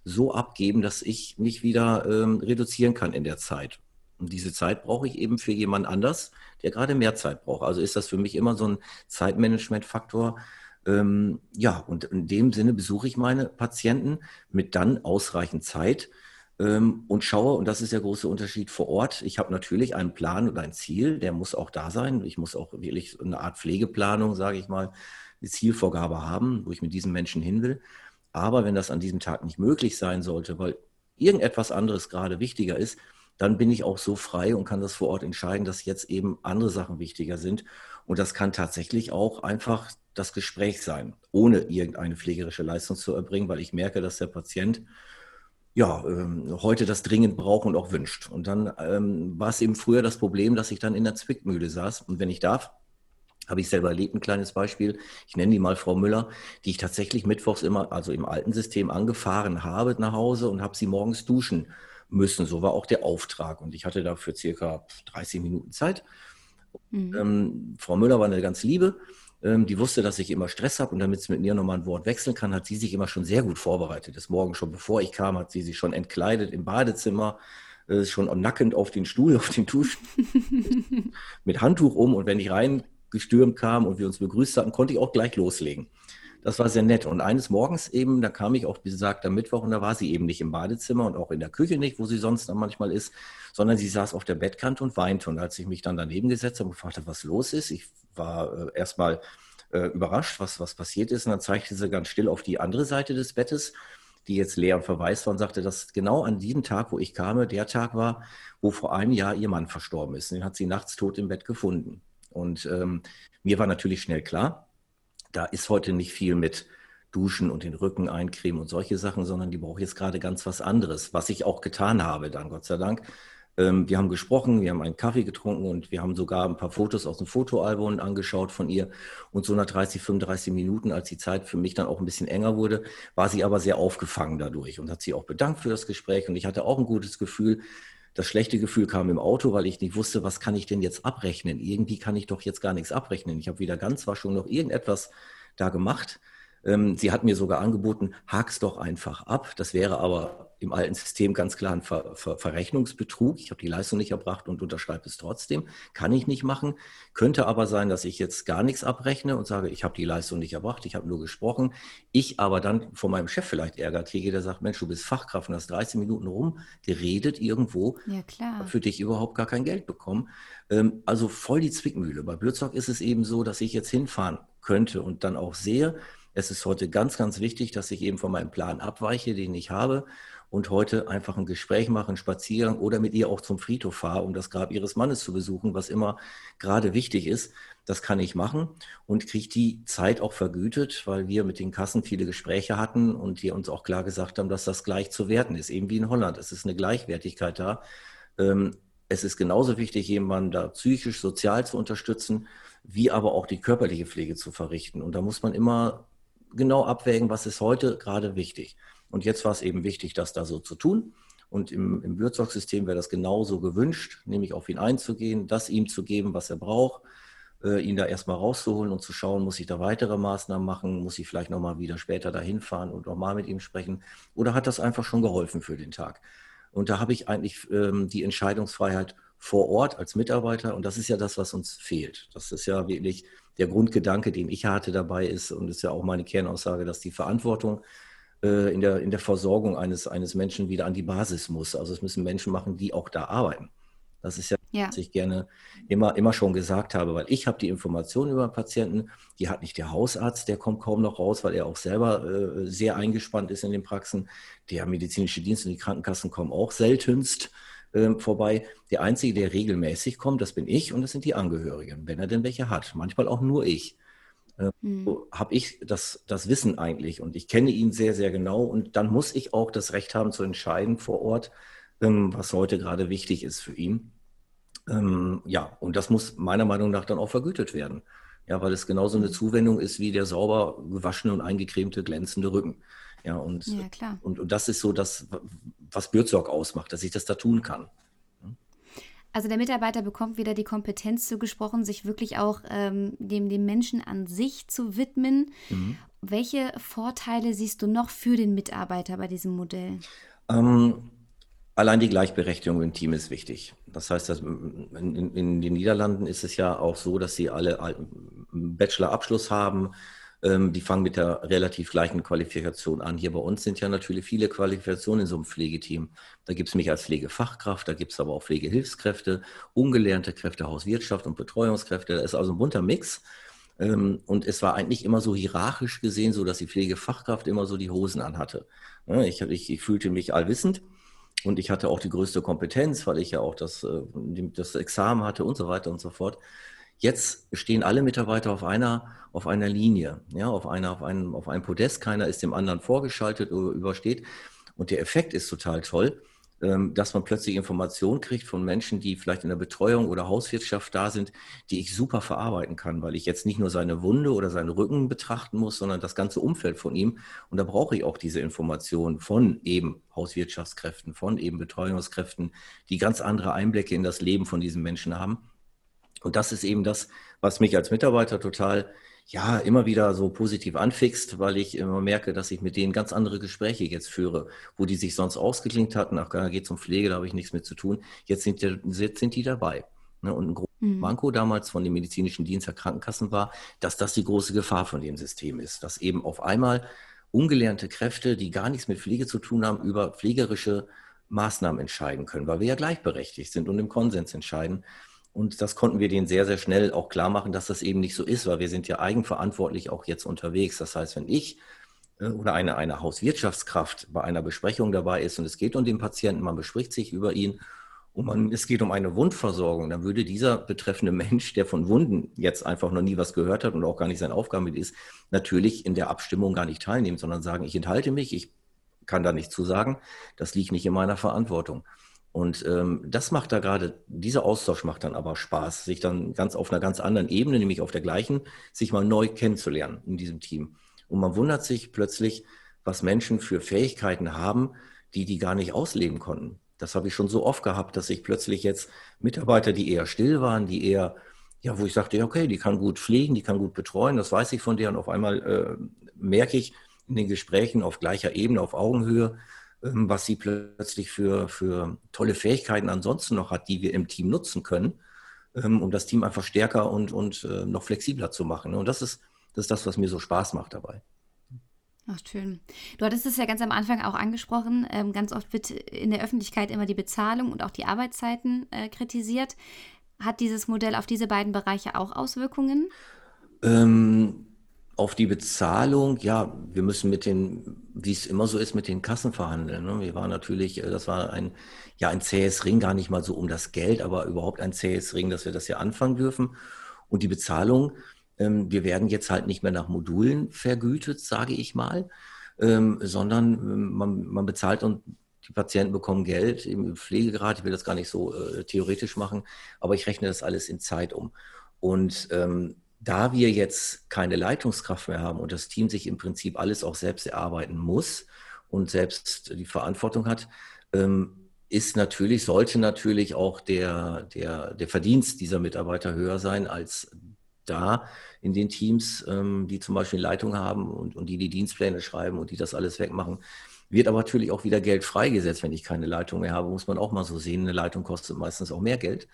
so abgeben, dass ich mich wieder ähm, reduzieren kann in der Zeit. Und diese Zeit brauche ich eben für jemand anders, der gerade mehr Zeit braucht. Also ist das für mich immer so ein Zeitmanagement-Faktor. Ähm, ja, und in dem Sinne besuche ich meine Patienten mit dann ausreichend Zeit ähm, und schaue, und das ist der große Unterschied vor Ort. Ich habe natürlich einen Plan und ein Ziel, der muss auch da sein. Ich muss auch wirklich eine Art Pflegeplanung, sage ich mal, eine Zielvorgabe haben, wo ich mit diesen Menschen hin will. Aber wenn das an diesem Tag nicht möglich sein sollte, weil irgendetwas anderes gerade wichtiger ist, dann bin ich auch so frei und kann das vor Ort entscheiden, dass jetzt eben andere Sachen wichtiger sind. Und das kann tatsächlich auch einfach das Gespräch sein, ohne irgendeine pflegerische Leistung zu erbringen, weil ich merke, dass der Patient ja, ähm, heute das dringend braucht und auch wünscht. Und dann ähm, war es eben früher das Problem, dass ich dann in der Zwickmühle saß. Und wenn ich darf, habe ich selber erlebt, ein kleines Beispiel. Ich nenne die mal Frau Müller, die ich tatsächlich mittwochs immer, also im alten System angefahren habe nach Hause und habe sie morgens duschen müssen. So war auch der Auftrag. Und ich hatte dafür circa 30 Minuten Zeit. Mhm. Ähm, Frau Müller war eine ganz liebe. Ähm, die wusste, dass ich immer Stress habe und damit sie mit mir nochmal ein Wort wechseln kann, hat sie sich immer schon sehr gut vorbereitet. Das Morgen schon bevor ich kam, hat sie sich schon entkleidet im Badezimmer, äh, schon nackend auf den Stuhl, auf den Tusch, mit Handtuch um. Und wenn ich reingestürmt kam und wir uns begrüßt hatten, konnte ich auch gleich loslegen. Das war sehr nett. Und eines Morgens eben, da kam ich auch besagter Mittwoch und da war sie eben nicht im Badezimmer und auch in der Küche nicht, wo sie sonst dann manchmal ist, sondern sie saß auf der Bettkante und weinte. Und als ich mich dann daneben gesetzt habe und gefragt habe, was los ist, ich war äh, erstmal äh, überrascht, was, was passiert ist. Und dann zeigte sie ganz still auf die andere Seite des Bettes, die jetzt leer und verwaist war und sagte, dass genau an diesem Tag, wo ich kam, der Tag war, wo vor einem Jahr ihr Mann verstorben ist. Den hat sie nachts tot im Bett gefunden. Und ähm, mir war natürlich schnell klar, da ist heute nicht viel mit Duschen und den Rücken eincremen und solche Sachen, sondern die braucht jetzt gerade ganz was anderes, was ich auch getan habe, dann Gott sei Dank. Ähm, wir haben gesprochen, wir haben einen Kaffee getrunken und wir haben sogar ein paar Fotos aus dem Fotoalbum angeschaut von ihr. Und so nach 30, 35 Minuten, als die Zeit für mich dann auch ein bisschen enger wurde, war sie aber sehr aufgefangen dadurch und hat sich auch bedankt für das Gespräch. Und ich hatte auch ein gutes Gefühl, das schlechte Gefühl kam im Auto, weil ich nicht wusste, was kann ich denn jetzt abrechnen? Irgendwie kann ich doch jetzt gar nichts abrechnen. Ich habe weder Ganzwaschung noch irgendetwas da gemacht. Ähm, sie hat mir sogar angeboten, hak's doch einfach ab. Das wäre aber im alten System ganz klar ein Ver Ver Verrechnungsbetrug. Ich habe die Leistung nicht erbracht und unterschreibe es trotzdem. Kann ich nicht machen. Könnte aber sein, dass ich jetzt gar nichts abrechne und sage, ich habe die Leistung nicht erbracht, ich habe nur gesprochen. Ich aber dann von meinem Chef vielleicht Ärger kriege, der sagt, Mensch, du bist Fachkraft und hast 30 Minuten rumgeredet irgendwo. Ja, klar. Für dich überhaupt gar kein Geld bekommen. Ähm, also voll die Zwickmühle. Bei Blödzock ist es eben so, dass ich jetzt hinfahren könnte und dann auch sehe, es ist heute ganz, ganz wichtig, dass ich eben von meinem Plan abweiche, den ich habe und heute einfach ein Gespräch mache, einen Spaziergang oder mit ihr auch zum Friedhof fahre, um das Grab ihres Mannes zu besuchen, was immer gerade wichtig ist. Das kann ich machen und kriege die Zeit auch vergütet, weil wir mit den Kassen viele Gespräche hatten und die uns auch klar gesagt haben, dass das gleich zu werten ist, eben wie in Holland. Es ist eine Gleichwertigkeit da. Ähm, es ist genauso wichtig, jemanden da psychisch, sozial zu unterstützen, wie aber auch die körperliche Pflege zu verrichten. Und da muss man immer genau abwägen, was ist heute gerade wichtig. Und jetzt war es eben wichtig, das da so zu tun. Und im, im Würzog-System wäre das genauso gewünscht, nämlich auf ihn einzugehen, das ihm zu geben, was er braucht, äh, ihn da erstmal rauszuholen und zu schauen, muss ich da weitere Maßnahmen machen, muss ich vielleicht nochmal wieder später dahin fahren und nochmal mit ihm sprechen oder hat das einfach schon geholfen für den Tag? Und da habe ich eigentlich ähm, die Entscheidungsfreiheit vor Ort als Mitarbeiter. Und das ist ja das, was uns fehlt. Das ist ja wirklich der Grundgedanke, den ich hatte dabei ist und ist ja auch meine Kernaussage, dass die Verantwortung äh, in, der, in der Versorgung eines, eines Menschen wieder an die Basis muss. Also es müssen Menschen machen, die auch da arbeiten. Das ist ja, ja, was ich gerne immer, immer schon gesagt habe, weil ich habe die Informationen über Patienten, die hat nicht der Hausarzt, der kommt kaum noch raus, weil er auch selber äh, sehr eingespannt ist in den Praxen. Der medizinische Dienst und die Krankenkassen kommen auch seltenst äh, vorbei. Der Einzige, der regelmäßig kommt, das bin ich und das sind die Angehörigen, wenn er denn welche hat. Manchmal auch nur ich. Äh, hm. So habe ich das, das Wissen eigentlich und ich kenne ihn sehr, sehr genau und dann muss ich auch das Recht haben zu entscheiden vor Ort, ähm, was heute gerade wichtig ist für ihn. Ähm, ja, und das muss meiner Meinung nach dann auch vergütet werden. Ja, weil es genauso eine hm. Zuwendung ist wie der sauber gewaschene und eingecremte, glänzende Rücken. Ja, und, ja, klar. Und, und das ist so das, was Bürzorg ausmacht, dass ich das da tun kann. Also der Mitarbeiter bekommt wieder die Kompetenz zugesprochen, sich wirklich auch ähm, dem, dem Menschen an sich zu widmen. Mhm. Welche Vorteile siehst du noch für den Mitarbeiter bei diesem Modell? Ähm, allein die Gleichberechtigung im Team ist wichtig. Das heißt, dass in, in, den Niederlanden ist es ja auch so, dass sie alle einen Bachelor-Abschluss haben die fangen mit der relativ gleichen Qualifikation an. Hier bei uns sind ja natürlich viele Qualifikationen in so einem Pflegeteam. Da gibt es mich als Pflegefachkraft, da gibt es aber auch Pflegehilfskräfte, ungelernte Kräfte, Hauswirtschaft und Betreuungskräfte. Da ist also ein bunter Mix. Ähm, und es war eigentlich immer so hierarchisch gesehen, so dass die Pflegefachkraft immer so die Hosen anhatte. Ich, ich, ich fühlte mich allwissend. Und ich hatte auch die größte Kompetenz, weil ich ja auch das, äh, das Examen hatte und so weiter und so fort. Jetzt stehen alle Mitarbeiter auf einer, auf einer Linie, ja, auf, einer, auf, einem, auf einem Podest. Keiner ist dem anderen vorgeschaltet oder übersteht. Und der Effekt ist total toll, ähm, dass man plötzlich Informationen kriegt von Menschen, die vielleicht in der Betreuung oder Hauswirtschaft da sind, die ich super verarbeiten kann, weil ich jetzt nicht nur seine Wunde oder seinen Rücken betrachten muss, sondern das ganze Umfeld von ihm. Und da brauche ich auch diese Informationen von eben Hauswirtschaftskräften, von eben Betreuungskräften, die ganz andere Einblicke in das Leben von diesen Menschen haben. Und das ist eben das, was mich als Mitarbeiter total, ja, immer wieder so positiv anfixt, weil ich immer merke, dass ich mit denen ganz andere Gespräche jetzt führe, wo die sich sonst ausgeklinkt hatten, ach, da geht es um Pflege, da habe ich nichts mit zu tun. Jetzt sind, die, jetzt sind die dabei. Ne? Und ein mhm. Manko damals von dem medizinischen Dienst der Krankenkassen war, dass das die große Gefahr von dem System ist, dass eben auf einmal ungelernte Kräfte, die gar nichts mit Pflege zu tun haben, über pflegerische Maßnahmen entscheiden können, weil wir ja gleichberechtigt sind und im Konsens entscheiden. Und das konnten wir denen sehr, sehr schnell auch klar machen, dass das eben nicht so ist, weil wir sind ja eigenverantwortlich auch jetzt unterwegs. Das heißt, wenn ich äh, oder eine, eine Hauswirtschaftskraft bei einer Besprechung dabei ist und es geht um den Patienten, man bespricht sich über ihn und man, es geht um eine Wundversorgung, dann würde dieser betreffende Mensch, der von Wunden jetzt einfach noch nie was gehört hat und auch gar nicht sein Aufgabengebiet ist, natürlich in der Abstimmung gar nicht teilnehmen, sondern sagen, ich enthalte mich, ich kann da nichts zu sagen, das liegt nicht in meiner Verantwortung. Und ähm, das macht da gerade, dieser Austausch macht dann aber Spaß, sich dann ganz auf einer ganz anderen Ebene, nämlich auf der gleichen, sich mal neu kennenzulernen in diesem Team. Und man wundert sich plötzlich, was Menschen für Fähigkeiten haben, die die gar nicht ausleben konnten. Das habe ich schon so oft gehabt, dass ich plötzlich jetzt Mitarbeiter, die eher still waren, die eher, ja, wo ich sagte, ja, okay, die kann gut pflegen, die kann gut betreuen, das weiß ich von der. Und auf einmal äh, merke ich in den Gesprächen auf gleicher Ebene, auf Augenhöhe, was sie plötzlich für, für tolle Fähigkeiten ansonsten noch hat, die wir im Team nutzen können, ähm, um das Team einfach stärker und, und äh, noch flexibler zu machen. Und das ist, das ist das, was mir so Spaß macht dabei. Ach, schön. Du hattest es ja ganz am Anfang auch angesprochen. Ähm, ganz oft wird in der Öffentlichkeit immer die Bezahlung und auch die Arbeitszeiten äh, kritisiert. Hat dieses Modell auf diese beiden Bereiche auch Auswirkungen? Ähm, auf die Bezahlung, ja, wir müssen mit den, wie es immer so ist, mit den Kassen verhandeln. Ne? Wir waren natürlich, äh, das war ein, ja, ein zähes Ring, gar nicht mal so um das Geld, aber überhaupt ein zähes Ring, dass wir das hier anfangen dürfen. Und die Bezahlung, ähm, wir werden jetzt halt nicht mehr nach Modulen vergütet, sage ich mal, ähm, sondern ähm, man, man bezahlt und die Patienten bekommen Geld im Pflegegrad. Ich will das gar nicht so äh, theoretisch machen, aber ich rechne das alles in Zeit um. Und da wir jetzt keine Leitungskraft mehr haben und das Team sich im Prinzip alles auch selbst erarbeiten muss und selbst die Verantwortung hat, ähm, ist natürlich, sollte natürlich auch der, der, der Verdienst dieser Mitarbeiter höher sein als da in den Teams, ähm, die zum Beispiel Leitung haben und, und die die Dienstpläne schreiben und die das alles wegmachen. Wird aber natürlich auch wieder Geld freigesetzt, wenn ich keine Leitung mehr habe, muss man auch mal so sehen. Eine Leitung kostet meistens auch mehr Geld.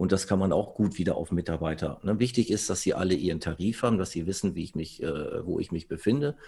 Und das kann man auch gut wieder auf Mitarbeiter. Ne? Wichtig ist, dass sie alle ihren Tarif haben, dass sie wissen, wie ich mich, äh, wo ich mich befinde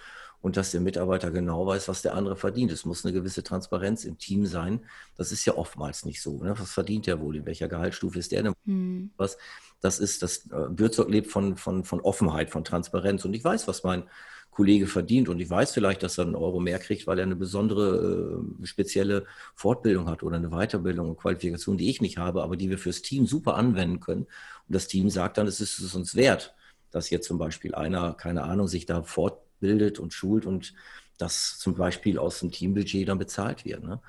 und dass der Mitarbeiter genau weiß, was der andere verdient. Es muss eine gewisse Transparenz im Team sein. Das ist ja oftmals nicht so. Ne? Was verdient der wohl? In welcher Gehaltsstufe ist der denn? Hm. Was? Das ist, das äh, Bürzog lebt von, von, von Offenheit, von Transparenz. Und ich weiß, was mein Kollege verdient. Und ich weiß vielleicht, dass er einen Euro mehr kriegt, weil er eine besondere, äh, spezielle Fortbildung hat oder eine Weiterbildung und Qualifikation, die ich nicht habe, aber die wir fürs Team super anwenden können. Und das Team sagt dann, es ist es uns wert, dass jetzt zum Beispiel einer, keine Ahnung, sich da fortbildet und schult und das zum Beispiel aus dem Teambudget dann bezahlt wird. Ne?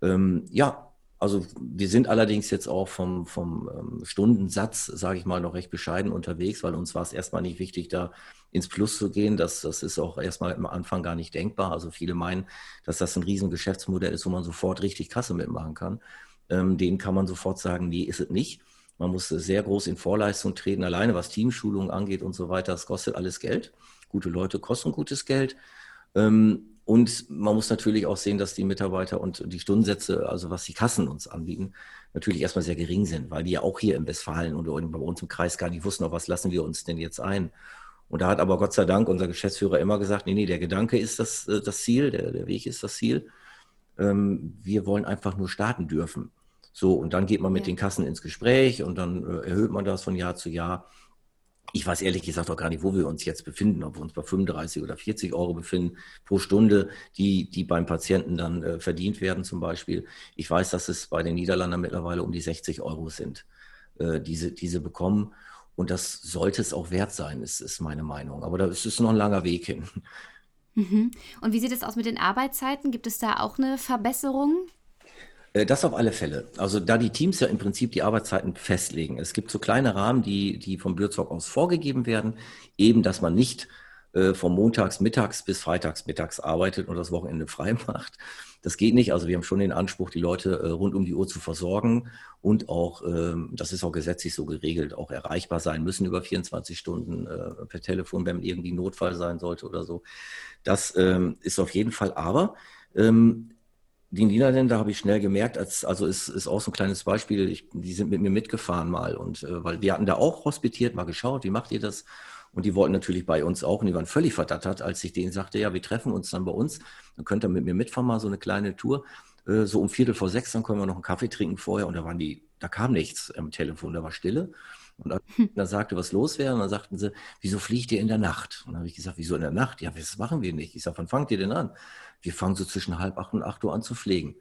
Ähm, ja, also wir sind allerdings jetzt auch vom, vom ähm, Stundensatz, sage ich mal, noch recht bescheiden unterwegs, weil uns war es erstmal nicht wichtig, da ins Plus zu gehen. Das, das ist auch erstmal am Anfang gar nicht denkbar. Also viele meinen, dass das ein riesen Geschäftsmodell ist, wo man sofort richtig Kasse mitmachen kann. Ähm, denen kann man sofort sagen, nee, ist es nicht. Man muss sehr groß in Vorleistung treten, alleine was Teamschulungen angeht und so weiter. Das kostet alles Geld. Gute Leute kosten gutes Geld. Ähm, und man muss natürlich auch sehen, dass die Mitarbeiter und die Stundensätze, also was die Kassen uns anbieten, natürlich erstmal sehr gering sind, weil die ja auch hier im Westfalen und bei uns im Kreis gar nicht wussten, auf was lassen wir uns denn jetzt ein. Und da hat aber Gott sei Dank unser Geschäftsführer immer gesagt, nee, nee, der Gedanke ist das, äh, das Ziel, der, der Weg ist das Ziel. Ähm, wir wollen einfach nur starten dürfen. So, und dann geht man mit ja. den Kassen ins Gespräch und dann äh, erhöht man das von Jahr zu Jahr ich weiß ehrlich gesagt auch gar nicht, wo wir uns jetzt befinden, ob wir uns bei 35 oder 40 Euro befinden pro Stunde, die, die beim Patienten dann äh, verdient werden zum Beispiel. Ich weiß, dass es bei den Niederlanden mittlerweile um die 60 Euro sind, äh, diese, diese bekommen. Und das sollte es auch wert sein, ist, ist meine Meinung. Aber da ist es noch ein langer Weg hin. Mhm. Und wie sieht es aus mit den Arbeitszeiten? Gibt es da auch eine Verbesserung? Äh, das auf alle Fälle. Also da die Teams ja im Prinzip die Arbeitszeiten festlegen. Es gibt so kleine Rahmen, die, die vom Blödzock aus vorgegeben werden, eben, dass man nicht äh, vom Montags mittags bis Freitags mittags arbeitet und das Wochenende frei macht. Das geht nicht. Also wir haben schon den Anspruch, die Leute äh, rund um die Uhr zu versorgen und auch, ähm, das ist auch gesetzlich so geregelt, auch erreichbar sein müssen über 24 Stunden äh, per Telefon, wenn irgendwie Notfall sein sollte oder so. Das ähm, ist auf jeden Fall aber. Ähm, die Niederländer habe ich schnell gemerkt, als, also ist, ist auch so ein kleines Beispiel, ich, die sind mit mir mitgefahren mal und äh, weil wir hatten da auch hospitiert, mal geschaut, wie macht ihr das? Und die wollten natürlich bei uns auch und die waren völlig verdattert, als ich denen sagte, ja, wir treffen uns dann bei uns, dann könnt ihr mit mir mitfahren, mal so eine kleine Tour. Äh, so um Viertel vor sechs, dann können wir noch einen Kaffee trinken vorher und da waren die, da kam nichts am Telefon, da war Stille. Und dann, hm. dann sagte, was los wäre, und dann sagten sie, wieso fliegt ihr in der Nacht? Und dann habe ich gesagt, wieso in der Nacht? Ja, das machen wir nicht. Ich sage, wann fangt ihr denn an? Wir fangen so zwischen halb acht und acht Uhr an zu pflegen.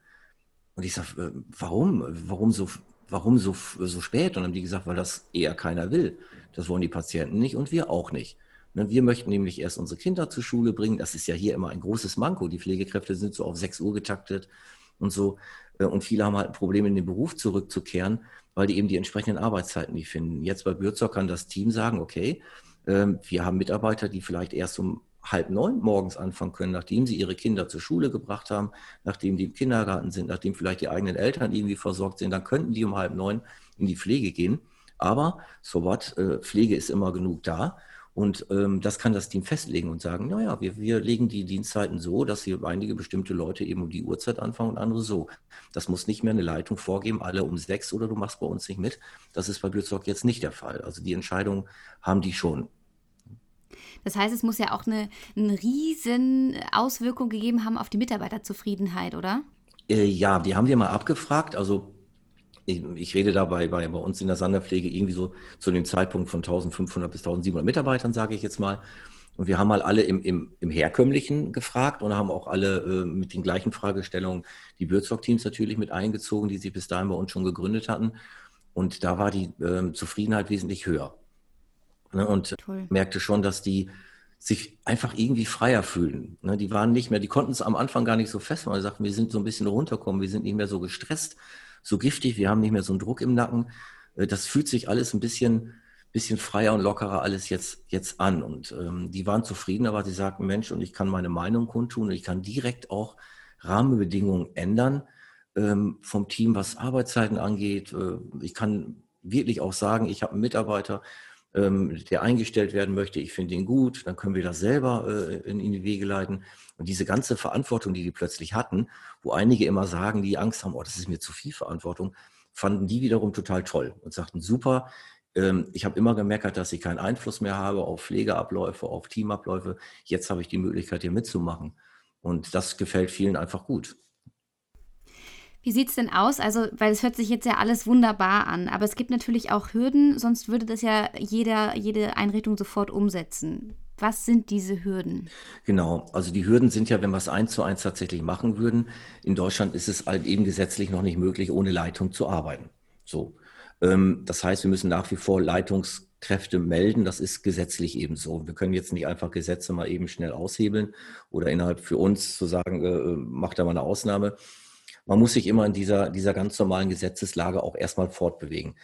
Und ich sage, äh, warum? Warum so, warum so, so spät? Und dann haben die gesagt, weil das eher keiner will. Das wollen die Patienten nicht und wir auch nicht. Ne, wir möchten nämlich erst unsere Kinder zur Schule bringen. Das ist ja hier immer ein großes Manko. Die Pflegekräfte sind so auf sechs Uhr getaktet und so. Äh, und viele haben halt ein Problem, in den Beruf zurückzukehren, weil die eben die entsprechenden Arbeitszeiten nicht finden. Jetzt bei Bürzog kann das Team sagen, okay, ähm, wir haben Mitarbeiter, die vielleicht erst um halb neun morgens anfangen können, nachdem sie ihre Kinder zur Schule gebracht haben, nachdem die im Kindergarten sind, nachdem vielleicht die eigenen Eltern irgendwie versorgt sind, dann könnten die um halb neun in die Pflege gehen. Aber so what, äh, Pflege ist immer genug da. Und ähm, das kann das Team festlegen und sagen, naja, wir, wir legen die Dienstzeiten so, dass hier einige bestimmte Leute eben um die Uhrzeit anfangen und andere so. Das muss nicht mehr eine Leitung vorgeben, alle um sechs oder du machst bei uns nicht mit. Das ist bei Bürzog jetzt nicht der Fall. Also die Entscheidung haben die schon das heißt, es muss ja auch eine, eine riesen Auswirkung gegeben haben auf die Mitarbeiterzufriedenheit, oder? Äh, ja, die haben wir mal abgefragt. Also ich, ich, rede dabei bei, bei uns in der Sanderpflege irgendwie so zu dem Zeitpunkt von 1500 bis 1700 Mitarbeitern, sage ich jetzt mal. Und wir haben mal alle im, im, im Herkömmlichen gefragt und haben auch alle äh, mit den gleichen Fragestellungen die Bürzog-Teams natürlich mit eingezogen, die sich bis dahin bei uns schon gegründet hatten. Und da war die äh, Zufriedenheit wesentlich höher. Ne, und Toll. merkte schon, dass die sich einfach irgendwie freier fühlen. Ne, die waren nicht mehr, die konnten es am Anfang gar nicht so fest, weil sie sagten, wir sind so ein bisschen runterkommen, wir sind nicht mehr so gestresst, so giftig, wir haben nicht mehr so einen Druck im Nacken. Äh, das fühlt sich alles ein bisschen, bisschen freier und lockerer alles jetzt, jetzt an. Und ähm, die waren zufrieden, aber sie sagten, Mensch, und ich kann meine Meinung kundtun und ich kann direkt auch Rahmenbedingungen ändern ähm, vom Team, was Arbeitszeiten angeht. Äh, ich kann wirklich auch sagen, ich habe einen Mitarbeiter, ähm, der eingestellt werden möchte, ich finde ihn gut, dann können wir das selber äh, in, in, die Wege leiten. Und diese ganze Verantwortung, die die plötzlich hatten, wo einige immer sagen, die Angst haben, oh, das ist mir zu viel Verantwortung, fanden die wiederum total toll und sagten, super, ähm, ich habe immer gemerkt, dass ich keinen Einfluss mehr habe auf Pflegeabläufe, auf Teamabläufe. Jetzt habe ich die Möglichkeit, hier mitzumachen. Und das gefällt vielen einfach gut. Wie sieht es denn aus? Also, weil es hört sich jetzt ja alles wunderbar an, aber es gibt natürlich auch Hürden, sonst würde das ja jeder, jede Einrichtung sofort umsetzen. Was sind diese Hürden? Genau, also die Hürden sind ja, wenn wir es eins zu eins tatsächlich machen würden, in Deutschland ist es halt eben gesetzlich noch nicht möglich, ohne Leitung zu arbeiten. So. Ähm, das heißt, wir müssen nach wie vor Leitungskräfte melden. Das ist gesetzlich eben so. Wir können jetzt nicht einfach Gesetze mal eben schnell aushebeln oder innerhalb für uns zu sagen, äh, äh macht da mal eine Ausnahme man muss sich immer in dieser, dieser ganz normalen Gesetzeslage auch erstmal fortbewegen.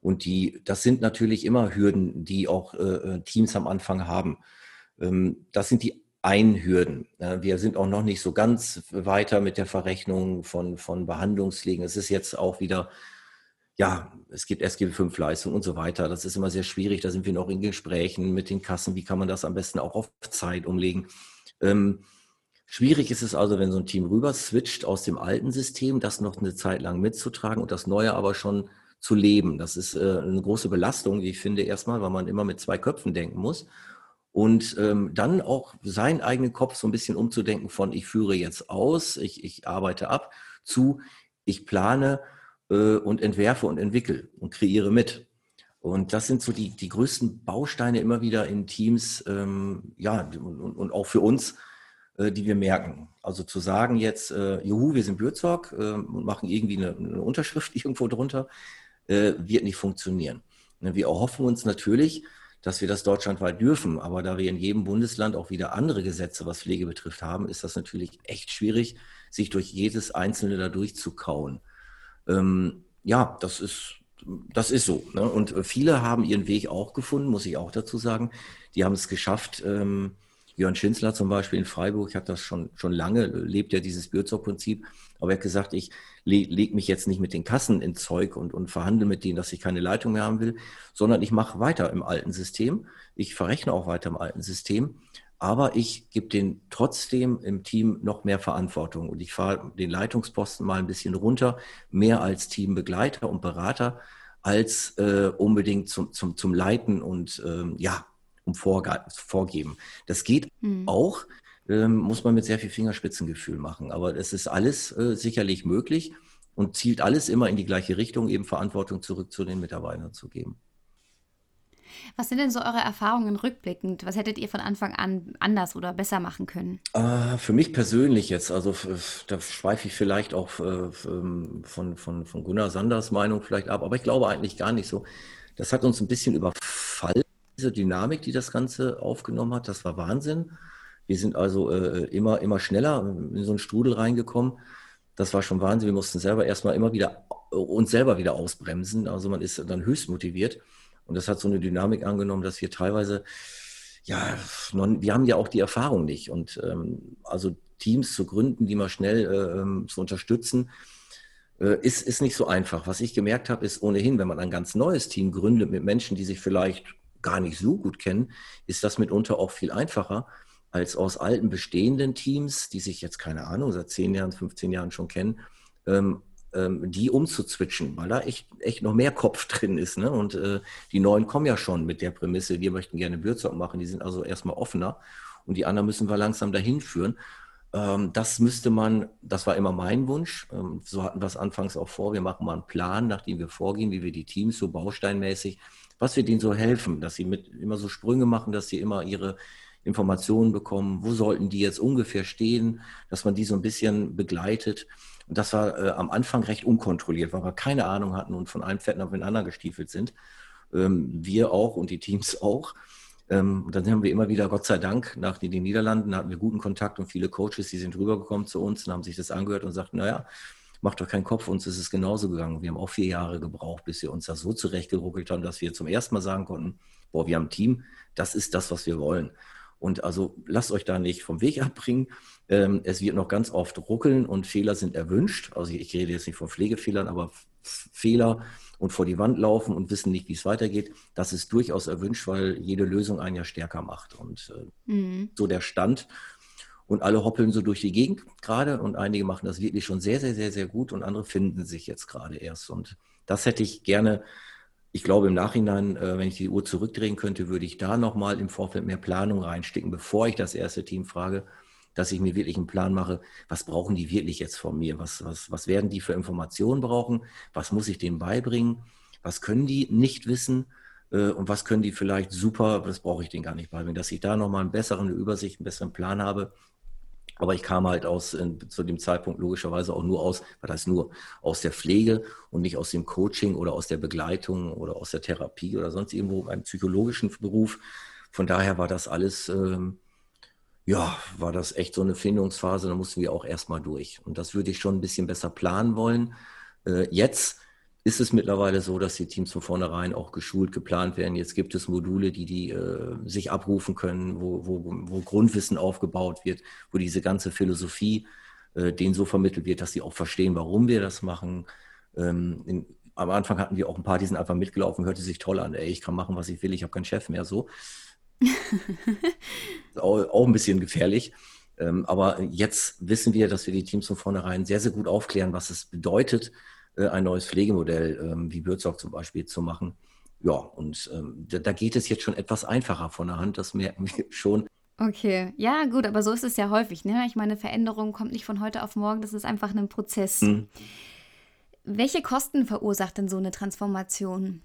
Und die, das sind natürlich immer Hürden, die auch äh, äh Teams am Anfang haben. Ähm, das sind die Einhürden. Wir sind auch noch nicht so ganz weiter mit der Verrechnung von, von Behandlungspflegen. Es ist jetzt auch wieder, ja, es gibt SGB-5-Leistungen und so weiter. Das ist immer sehr schwierig. Da sind wir noch in Gesprächen mit den Kassen. Wie kann man das am besten auch auf Zeit umlegen? Ähm, Schwierig ist es also, wenn so ein Team rüber switcht aus dem alten System, das noch eine Zeit lang mitzutragen und das neue aber schon zu leben. Das ist äh, eine große Belastung, wie ich finde, erstmal, weil man immer mit zwei Köpfen denken muss. Und ähm, dann auch seinen eigenen Kopf so ein bisschen umzudenken von ich führe jetzt aus, ich, ich arbeite ab, zu ich plane äh, und entwerfe und entwickle und kreiere mit. Und das sind so die, die größten Bausteine immer wieder in Teams, ähm, ja, und, und auch für uns, die wir merken. Also zu sagen jetzt, äh, juhu, wir sind Bürzog äh, und machen irgendwie eine, eine, Unterschrift irgendwo drunter, äh, wird nicht funktionieren. Ne, wir erhoffen uns natürlich, dass wir das deutschlandweit dürfen, aber da wir in jedem Bundesland auch wieder andere Gesetze, was Pflege betrifft, haben, ist das natürlich echt schwierig, sich durch jedes einzelne da durchzukauen. Ähm, ja, das ist, das ist so. Ne? Und viele haben ihren Weg auch gefunden, muss ich auch dazu sagen. Die haben es geschafft, ähm, Jörn Schinzler zum Beispiel in Freiburg hat das schon, schon lange, lebt ja dieses Bürzer-Prinzip, aber er hat gesagt, ich le lege mich jetzt nicht mit den Kassen ins Zeug und, und verhandle mit denen, dass ich keine Leitung mehr haben will, sondern ich mache weiter im alten System. Ich verrechne auch weiter im alten System, aber ich gebe den trotzdem im Team noch mehr Verantwortung und ich fahre den Leitungsposten mal ein bisschen runter, mehr als Teambegleiter und Berater als äh, unbedingt zum, zum, zum Leiten und ähm, ja, um Vorge Vorgeben. Das geht mhm. auch, ähm, muss man mit sehr viel Fingerspitzengefühl machen, aber es ist alles äh, sicherlich möglich und zielt alles immer in die gleiche Richtung, eben Verantwortung zurück zu den Mitarbeitern zu geben. Was sind denn so eure Erfahrungen rückblickend? Was hättet ihr von Anfang an anders oder besser machen können? Äh, für mich persönlich jetzt, also da schweife ich vielleicht auch äh, ähm, von, von, von Gunnar Sanders Meinung vielleicht ab, aber ich glaube eigentlich gar nicht so. Das hat uns ein bisschen überfallen, diese Dynamik, die das Ganze aufgenommen hat. Das war Wahnsinn. Wir sind also äh, immer, immer schneller in so einen Strudel reingekommen. Das war schon Wahnsinn. Wir mussten selber erstmal immer wieder uns selber wieder ausbremsen. Also man ist dann höchst motiviert. Und das hat so eine Dynamik angenommen, dass wir teilweise, ja, wir haben ja auch die Erfahrung nicht. Und ähm, also Teams zu gründen, die mal schnell äh, ähm, zu unterstützen, äh, ist, ist nicht so einfach. Was ich gemerkt habe, ist ohnehin, wenn man ein ganz neues Team gründet mit Menschen, die sich vielleicht gar nicht so gut kennen, ist das mitunter auch viel einfacher als aus alten bestehenden Teams, die sich jetzt keine Ahnung seit 10 Jahren, 15 Jahren schon kennen, ähm, ähm, die umzuzwitschen, weil da echt, echt noch mehr Kopf drin ist. Ne? Und äh, die Neuen kommen ja schon mit der Prämisse, wir möchten gerne Bürzog machen, die sind also erstmal offener und die anderen müssen wir langsam dahin führen. Ähm, das müsste man, das war immer mein Wunsch, ähm, so hatten wir es anfangs auch vor, wir machen mal einen Plan, nachdem wir vorgehen, wie wir die Teams so bausteinmäßig, was wir denen so helfen, dass sie mit immer so Sprünge machen, dass sie immer ihre Informationen bekommen, wo sollten die jetzt ungefähr stehen, dass man die so ein bisschen begleitet. Und das war äh, am Anfang recht unkontrolliert, weil wir keine Ahnung hatten und von einem Fetten auf den anderen gestiefelt sind. Ähm, wir auch und die Teams auch. Ähm, und dann haben wir immer wieder, Gott sei Dank, nach den, den Niederlanden hatten wir guten Kontakt und viele Coaches, die sind rübergekommen zu uns und haben sich das angehört und sagten, naja, macht doch keinen Kopf, uns ist es genauso gegangen. Wir haben auch vier Jahre gebraucht, bis wir uns da so zurechtgeruckelt haben, dass wir zum ersten Mal sagen konnten, boah, wir haben ein Team, das ist das, was wir wollen. Und also lasst euch da nicht vom Weg abbringen. Ähm, es wird noch ganz oft ruckeln und Fehler sind erwünscht. Also ich rede jetzt nicht von Pflegefehlern, aber Fehler und vor die Wand laufen und wissen nicht, wie es weitergeht, das ist durchaus erwünscht, weil jede Lösung einen ja stärker macht. Und äh, mhm. so der Stand. Und alle hoppeln so durch die Gegend gerade und einige machen das wirklich schon sehr, sehr, sehr, sehr gut und andere finden sich jetzt gerade erst. Und das hätte ich gerne ich glaube im Nachhinein, äh, wenn ich die Uhr zurückdrehen könnte, würde ich da nochmal im Vorfeld mehr Planung reinstecken, bevor ich das erste Team frage, dass ich mir wirklich einen Plan mache, was brauchen die wirklich jetzt von mir? Was, was, was werden die für Informationen brauchen? Was muss ich denen beibringen? Was können die nicht wissen? Äh, und was können die vielleicht super, das brauche ich denen gar nicht beibringen, dass ich da nochmal einen besseren Übersicht, einen besseren Plan habe, aber ich kam halt aus, äh, zu dem Zeitpunkt logischerweise auch nur aus, was heißt nur, aus der Pflege und nicht aus dem Coaching oder aus der Begleitung oder aus der Therapie oder sonst irgendwo einem psychologischen Beruf. Von daher war das alles, ähm, ja, war das echt so eine Findungsphase, da mussten wir auch erstmal durch. Und das würde ich schon ein bisschen besser planen wollen. Äh, jetzt ist es mittlerweile so, dass die Teams von vornherein auch geschult, geplant werden. Jetzt gibt es Module, die die äh, sich abrufen können, wo, wo, wo Grundwissen aufgebaut wird, wo diese ganze Philosophie äh, denen so vermittelt wird, dass sie auch verstehen, warum wir das machen. Ähm, in, am Anfang hatten wir auch ein paar, die sind einfach mitgelaufen, hörte sich toll an. Ey, ich kann machen, was ich will, ich habe keinen Chef mehr. So. auch, auch, ein bisschen gefährlich. Ähm, aber jetzt wissen wir, dass wir die Teams von vornherein sehr, sehr gut aufklären, was es bedeutet, äh, ein neues Pflegemodell ähm, wie Bürzog zum Beispiel zu machen. Ja, und ähm, da, da, geht es jetzt schon etwas einfacher von der Hand, das merken wir schon. Okay, ja gut, aber so ist es ja häufig. Ne? Ich meine, Veränderung kommt nicht von heute auf morgen, das ist einfach ein Prozess. Mhm. Welche Kosten verursacht denn so eine Transformation?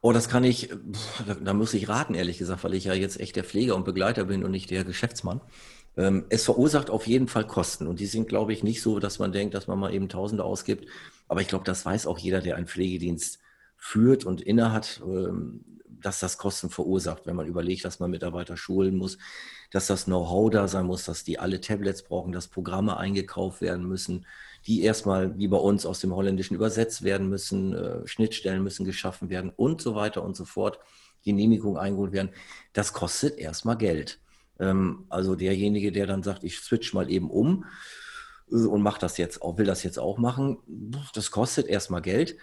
Oh, das kann ich, da, da, muss ich raten, ehrlich gesagt, weil ich ja jetzt echt der Pfleger und Begleiter bin und nicht der Geschäftsmann. Ähm, es verursacht auf jeden Fall Kosten und die sind, glaube ich, nicht so, dass man denkt, dass man mal eben Tausende ausgibt. Aber ich glaube, das weiß auch jeder, der einen Pflegedienst führt und innehat, ähm, dass das Kosten verursacht, wenn man überlegt, dass man Mitarbeiter schulen muss, dass das Know-how da sein muss, dass die alle Tablets brauchen, dass Programme eingekauft werden müssen, die erstmal wie bei uns aus dem Holländischen übersetzt werden müssen, äh, Schnittstellen müssen geschaffen werden und so weiter und so fort, Genehmigung eingeholt werden. Das kostet erstmal Geld. Ähm, also derjenige, der dann sagt, ich switch mal eben um, äh, und macht das jetzt auch, will das jetzt auch machen. Das kostet erstmal Geld.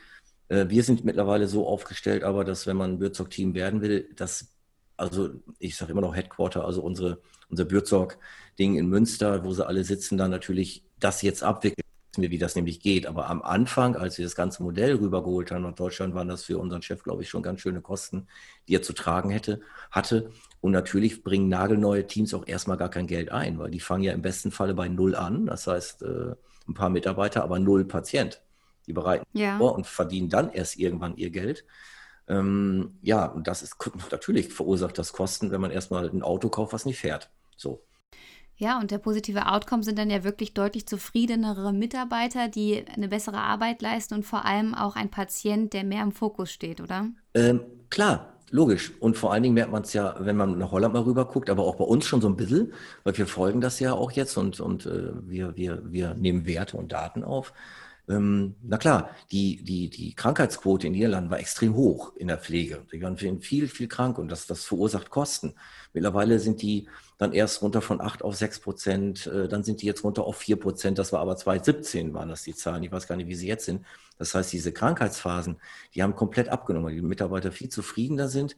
Äh, wir sind mittlerweile so aufgestellt, aber dass wenn man Bürzog-Team werden will, dass also ich sage immer noch Headquarter, also unsere, unser Bürzorg-Ding in Münster, wo sie alle sitzen, da natürlich das jetzt abwickeln wie das nämlich geht. Aber am Anfang, als wir das ganze Modell rübergeholt haben nach Deutschland, waren das für unseren Chef, glaube ich, schon ganz schöne Kosten, die er zu tragen hätte, hatte. Und natürlich bringen nagelneue Teams auch erstmal gar kein Geld ein, weil die fangen ja im besten Falle bei Null an. Das heißt, äh, ein paar Mitarbeiter, aber Null Patient. Die bereiten ja. vor und verdienen dann erst irgendwann ihr Geld. Ähm, ja, und das ist natürlich verursacht das Kosten, wenn man erstmal ein Auto kauft, was nicht fährt. So. Ja, und der positive Outcome sind dann ja wirklich deutlich zufriedenere Mitarbeiter, die eine bessere Arbeit leisten und vor allem auch ein Patient, der mehr im Fokus steht, oder? Ähm, klar, logisch. Und vor allen Dingen merkt man es ja, wenn man nach Holland mal rüber guckt, aber auch bei uns schon so ein bisschen, weil wir folgen das ja auch jetzt und, und äh, wir, wir, wir nehmen Werte und Daten auf. Ähm, na klar, die, die, die Krankheitsquote in Niederlanden war extrem hoch in der Pflege. Die waren viel, viel krank und das, das verursacht Kosten. Mittlerweile sind die dann erst runter von 8 auf 6 Prozent, äh, dann sind die jetzt runter auf 4 Prozent. Das war aber 2017 waren das die Zahlen. Ich weiß gar nicht, wie sie jetzt sind. Das heißt, diese Krankheitsphasen, die haben komplett abgenommen, weil die Mitarbeiter viel zufriedener sind,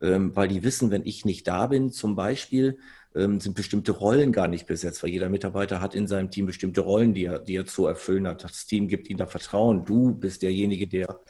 ähm, weil die wissen, wenn ich nicht da bin, zum Beispiel, ähm, sind bestimmte Rollen gar nicht besetzt, weil jeder Mitarbeiter hat in seinem Team bestimmte Rollen, die er, die er zu erfüllen hat. Das Team gibt ihm da Vertrauen. Du bist derjenige, der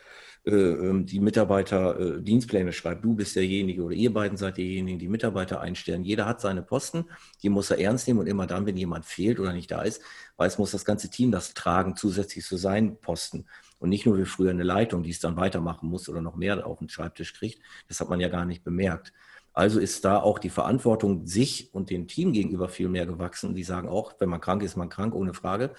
äh, ähm, die Mitarbeiter äh, Dienstpläne schreibt. Du bist derjenige oder ihr beiden seid diejenigen, die Mitarbeiter einstellen. Jeder hat seine Posten, die muss er ernst nehmen und immer dann, wenn jemand fehlt oder nicht da ist, weiß, muss das ganze Team das tragen, zusätzlich zu seinen Posten. Und nicht nur wie früher eine Leitung, die es dann weitermachen muss oder noch mehr auf den Schreibtisch kriegt. Das hat man ja gar nicht bemerkt. Also ist da auch die Verantwortung sich und dem Team gegenüber viel mehr gewachsen. Die sagen auch, wenn man krank ist, man krank, ohne Frage.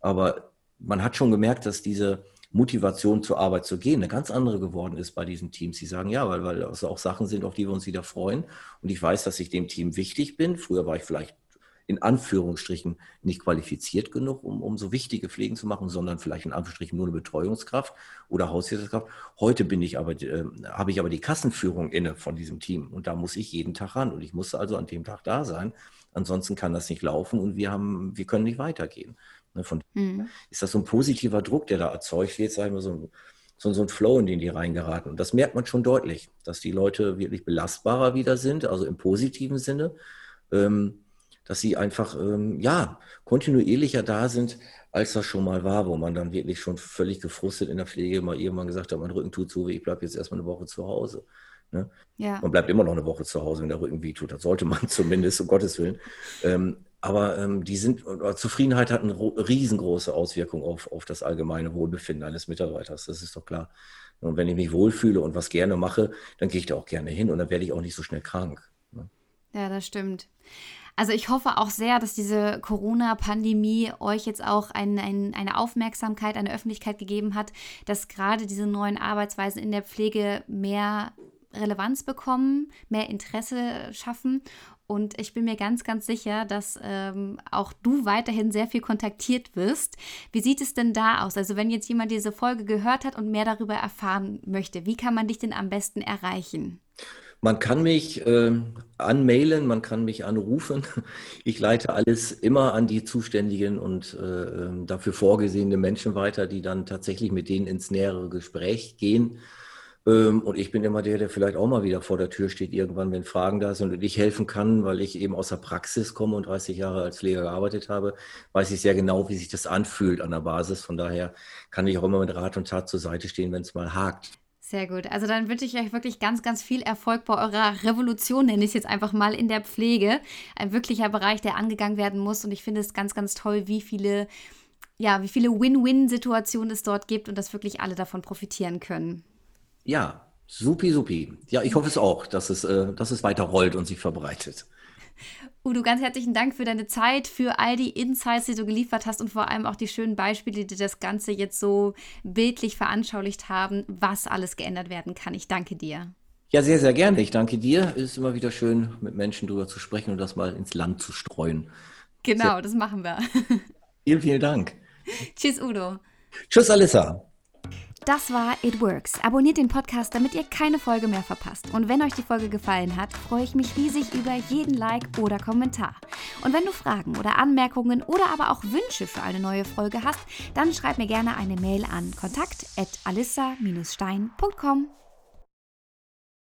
Aber man hat schon gemerkt, dass diese Motivation zur Arbeit zu gehen eine ganz andere geworden ist bei diesen Teams. Die sagen, ja, weil, weil das auch Sachen sind, auf die wir uns wieder freuen. Und ich weiß, dass ich dem Team wichtig bin. Früher war ich vielleicht in Anführungsstrichen nicht qualifiziert genug, um, um so wichtige Pflegen zu machen, sondern vielleicht in Anführungsstrichen nur eine Betreuungskraft oder Haushälterskraft. Heute bin ich aber, äh, habe ich aber die Kassenführung inne von diesem Team und da muss ich jeden Tag ran und ich muss also an dem Tag da sein. Ansonsten kann das nicht laufen und wir haben, wir können nicht weitergehen. Ne, von mhm. ist das so ein positiver Druck, der da erzeugt wird, sagen wir so, so, so ein Flow, in den die reingeraten. Und das merkt man schon deutlich, dass die Leute wirklich belastbarer wieder sind, also im positiven Sinne. Ähm, dass sie einfach, ähm, ja, kontinuierlicher da sind, als das schon mal war, wo man dann wirklich schon völlig gefrustet in der Pflege mal irgendwann gesagt hat, mein Rücken tut so weh, ich bleibe jetzt erstmal eine Woche zu Hause. Ne? Ja. Man bleibt immer noch eine Woche zu Hause, wenn der Rücken weh tut. Das sollte man zumindest, um Gottes Willen. Ähm, aber ähm, die sind, Zufriedenheit hat eine riesengroße Auswirkung auf, auf das allgemeine Wohlbefinden eines Mitarbeiters. Das ist doch klar. Und wenn ich mich wohlfühle und was gerne mache, dann gehe ich da auch gerne hin und dann werde ich auch nicht so schnell krank. Ne? Ja, das stimmt. Also ich hoffe auch sehr, dass diese Corona-Pandemie euch jetzt auch ein, ein, eine Aufmerksamkeit, eine Öffentlichkeit gegeben hat, dass gerade diese neuen Arbeitsweisen in der Pflege mehr Relevanz bekommen, mehr Interesse schaffen. Und ich bin mir ganz, ganz sicher, dass ähm, auch du weiterhin sehr viel kontaktiert wirst. Wie sieht es denn da aus? Also wenn jetzt jemand diese Folge gehört hat und mehr darüber erfahren möchte, wie kann man dich denn am besten erreichen? Man kann mich äh, anmailen, man kann mich anrufen. Ich leite alles immer an die zuständigen und äh, ähm, dafür vorgesehene Menschen weiter, die dann tatsächlich mit denen ins nähere Gespräch gehen. Ähm, und ich bin immer der, der vielleicht auch mal wieder vor der Tür steht, irgendwann, wenn Fragen da sind und ich helfen kann, weil ich eben aus der Praxis komme und 30 Jahre als Pfleger gearbeitet habe, weiß ich sehr genau, wie sich das anfühlt an der Basis. Von daher kann ich auch immer mit Rat und Tat zur Seite stehen, wenn es mal hakt. Sehr gut. Also dann wünsche ich euch wirklich ganz, ganz viel Erfolg bei eurer Revolution, nenne ich es jetzt einfach mal in der Pflege. Ein wirklicher Bereich, der angegangen werden muss. Und ich finde es ganz, ganz toll, wie viele, ja, wie viele Win-Win-Situationen es dort gibt und dass wirklich alle davon profitieren können. Ja, supi, supi. Ja, ich hoffe es auch, dass es, äh, dass es weiter rollt und sich verbreitet. Udo, ganz herzlichen Dank für deine Zeit, für all die Insights, die du geliefert hast und vor allem auch die schönen Beispiele, die das Ganze jetzt so bildlich veranschaulicht haben, was alles geändert werden kann. Ich danke dir. Ja, sehr, sehr gerne. Ich danke dir. Es ist immer wieder schön, mit Menschen darüber zu sprechen und das mal ins Land zu streuen. Genau, sehr. das machen wir. Vielen, vielen Dank. Tschüss, Udo. Tschüss, Alissa. Das war It Works. Abonniert den Podcast, damit ihr keine Folge mehr verpasst. Und wenn euch die Folge gefallen hat, freue ich mich riesig über jeden Like oder Kommentar. Und wenn du Fragen oder Anmerkungen oder aber auch Wünsche für eine neue Folge hast, dann schreib mir gerne eine Mail an kontakt@alissa-stein.com.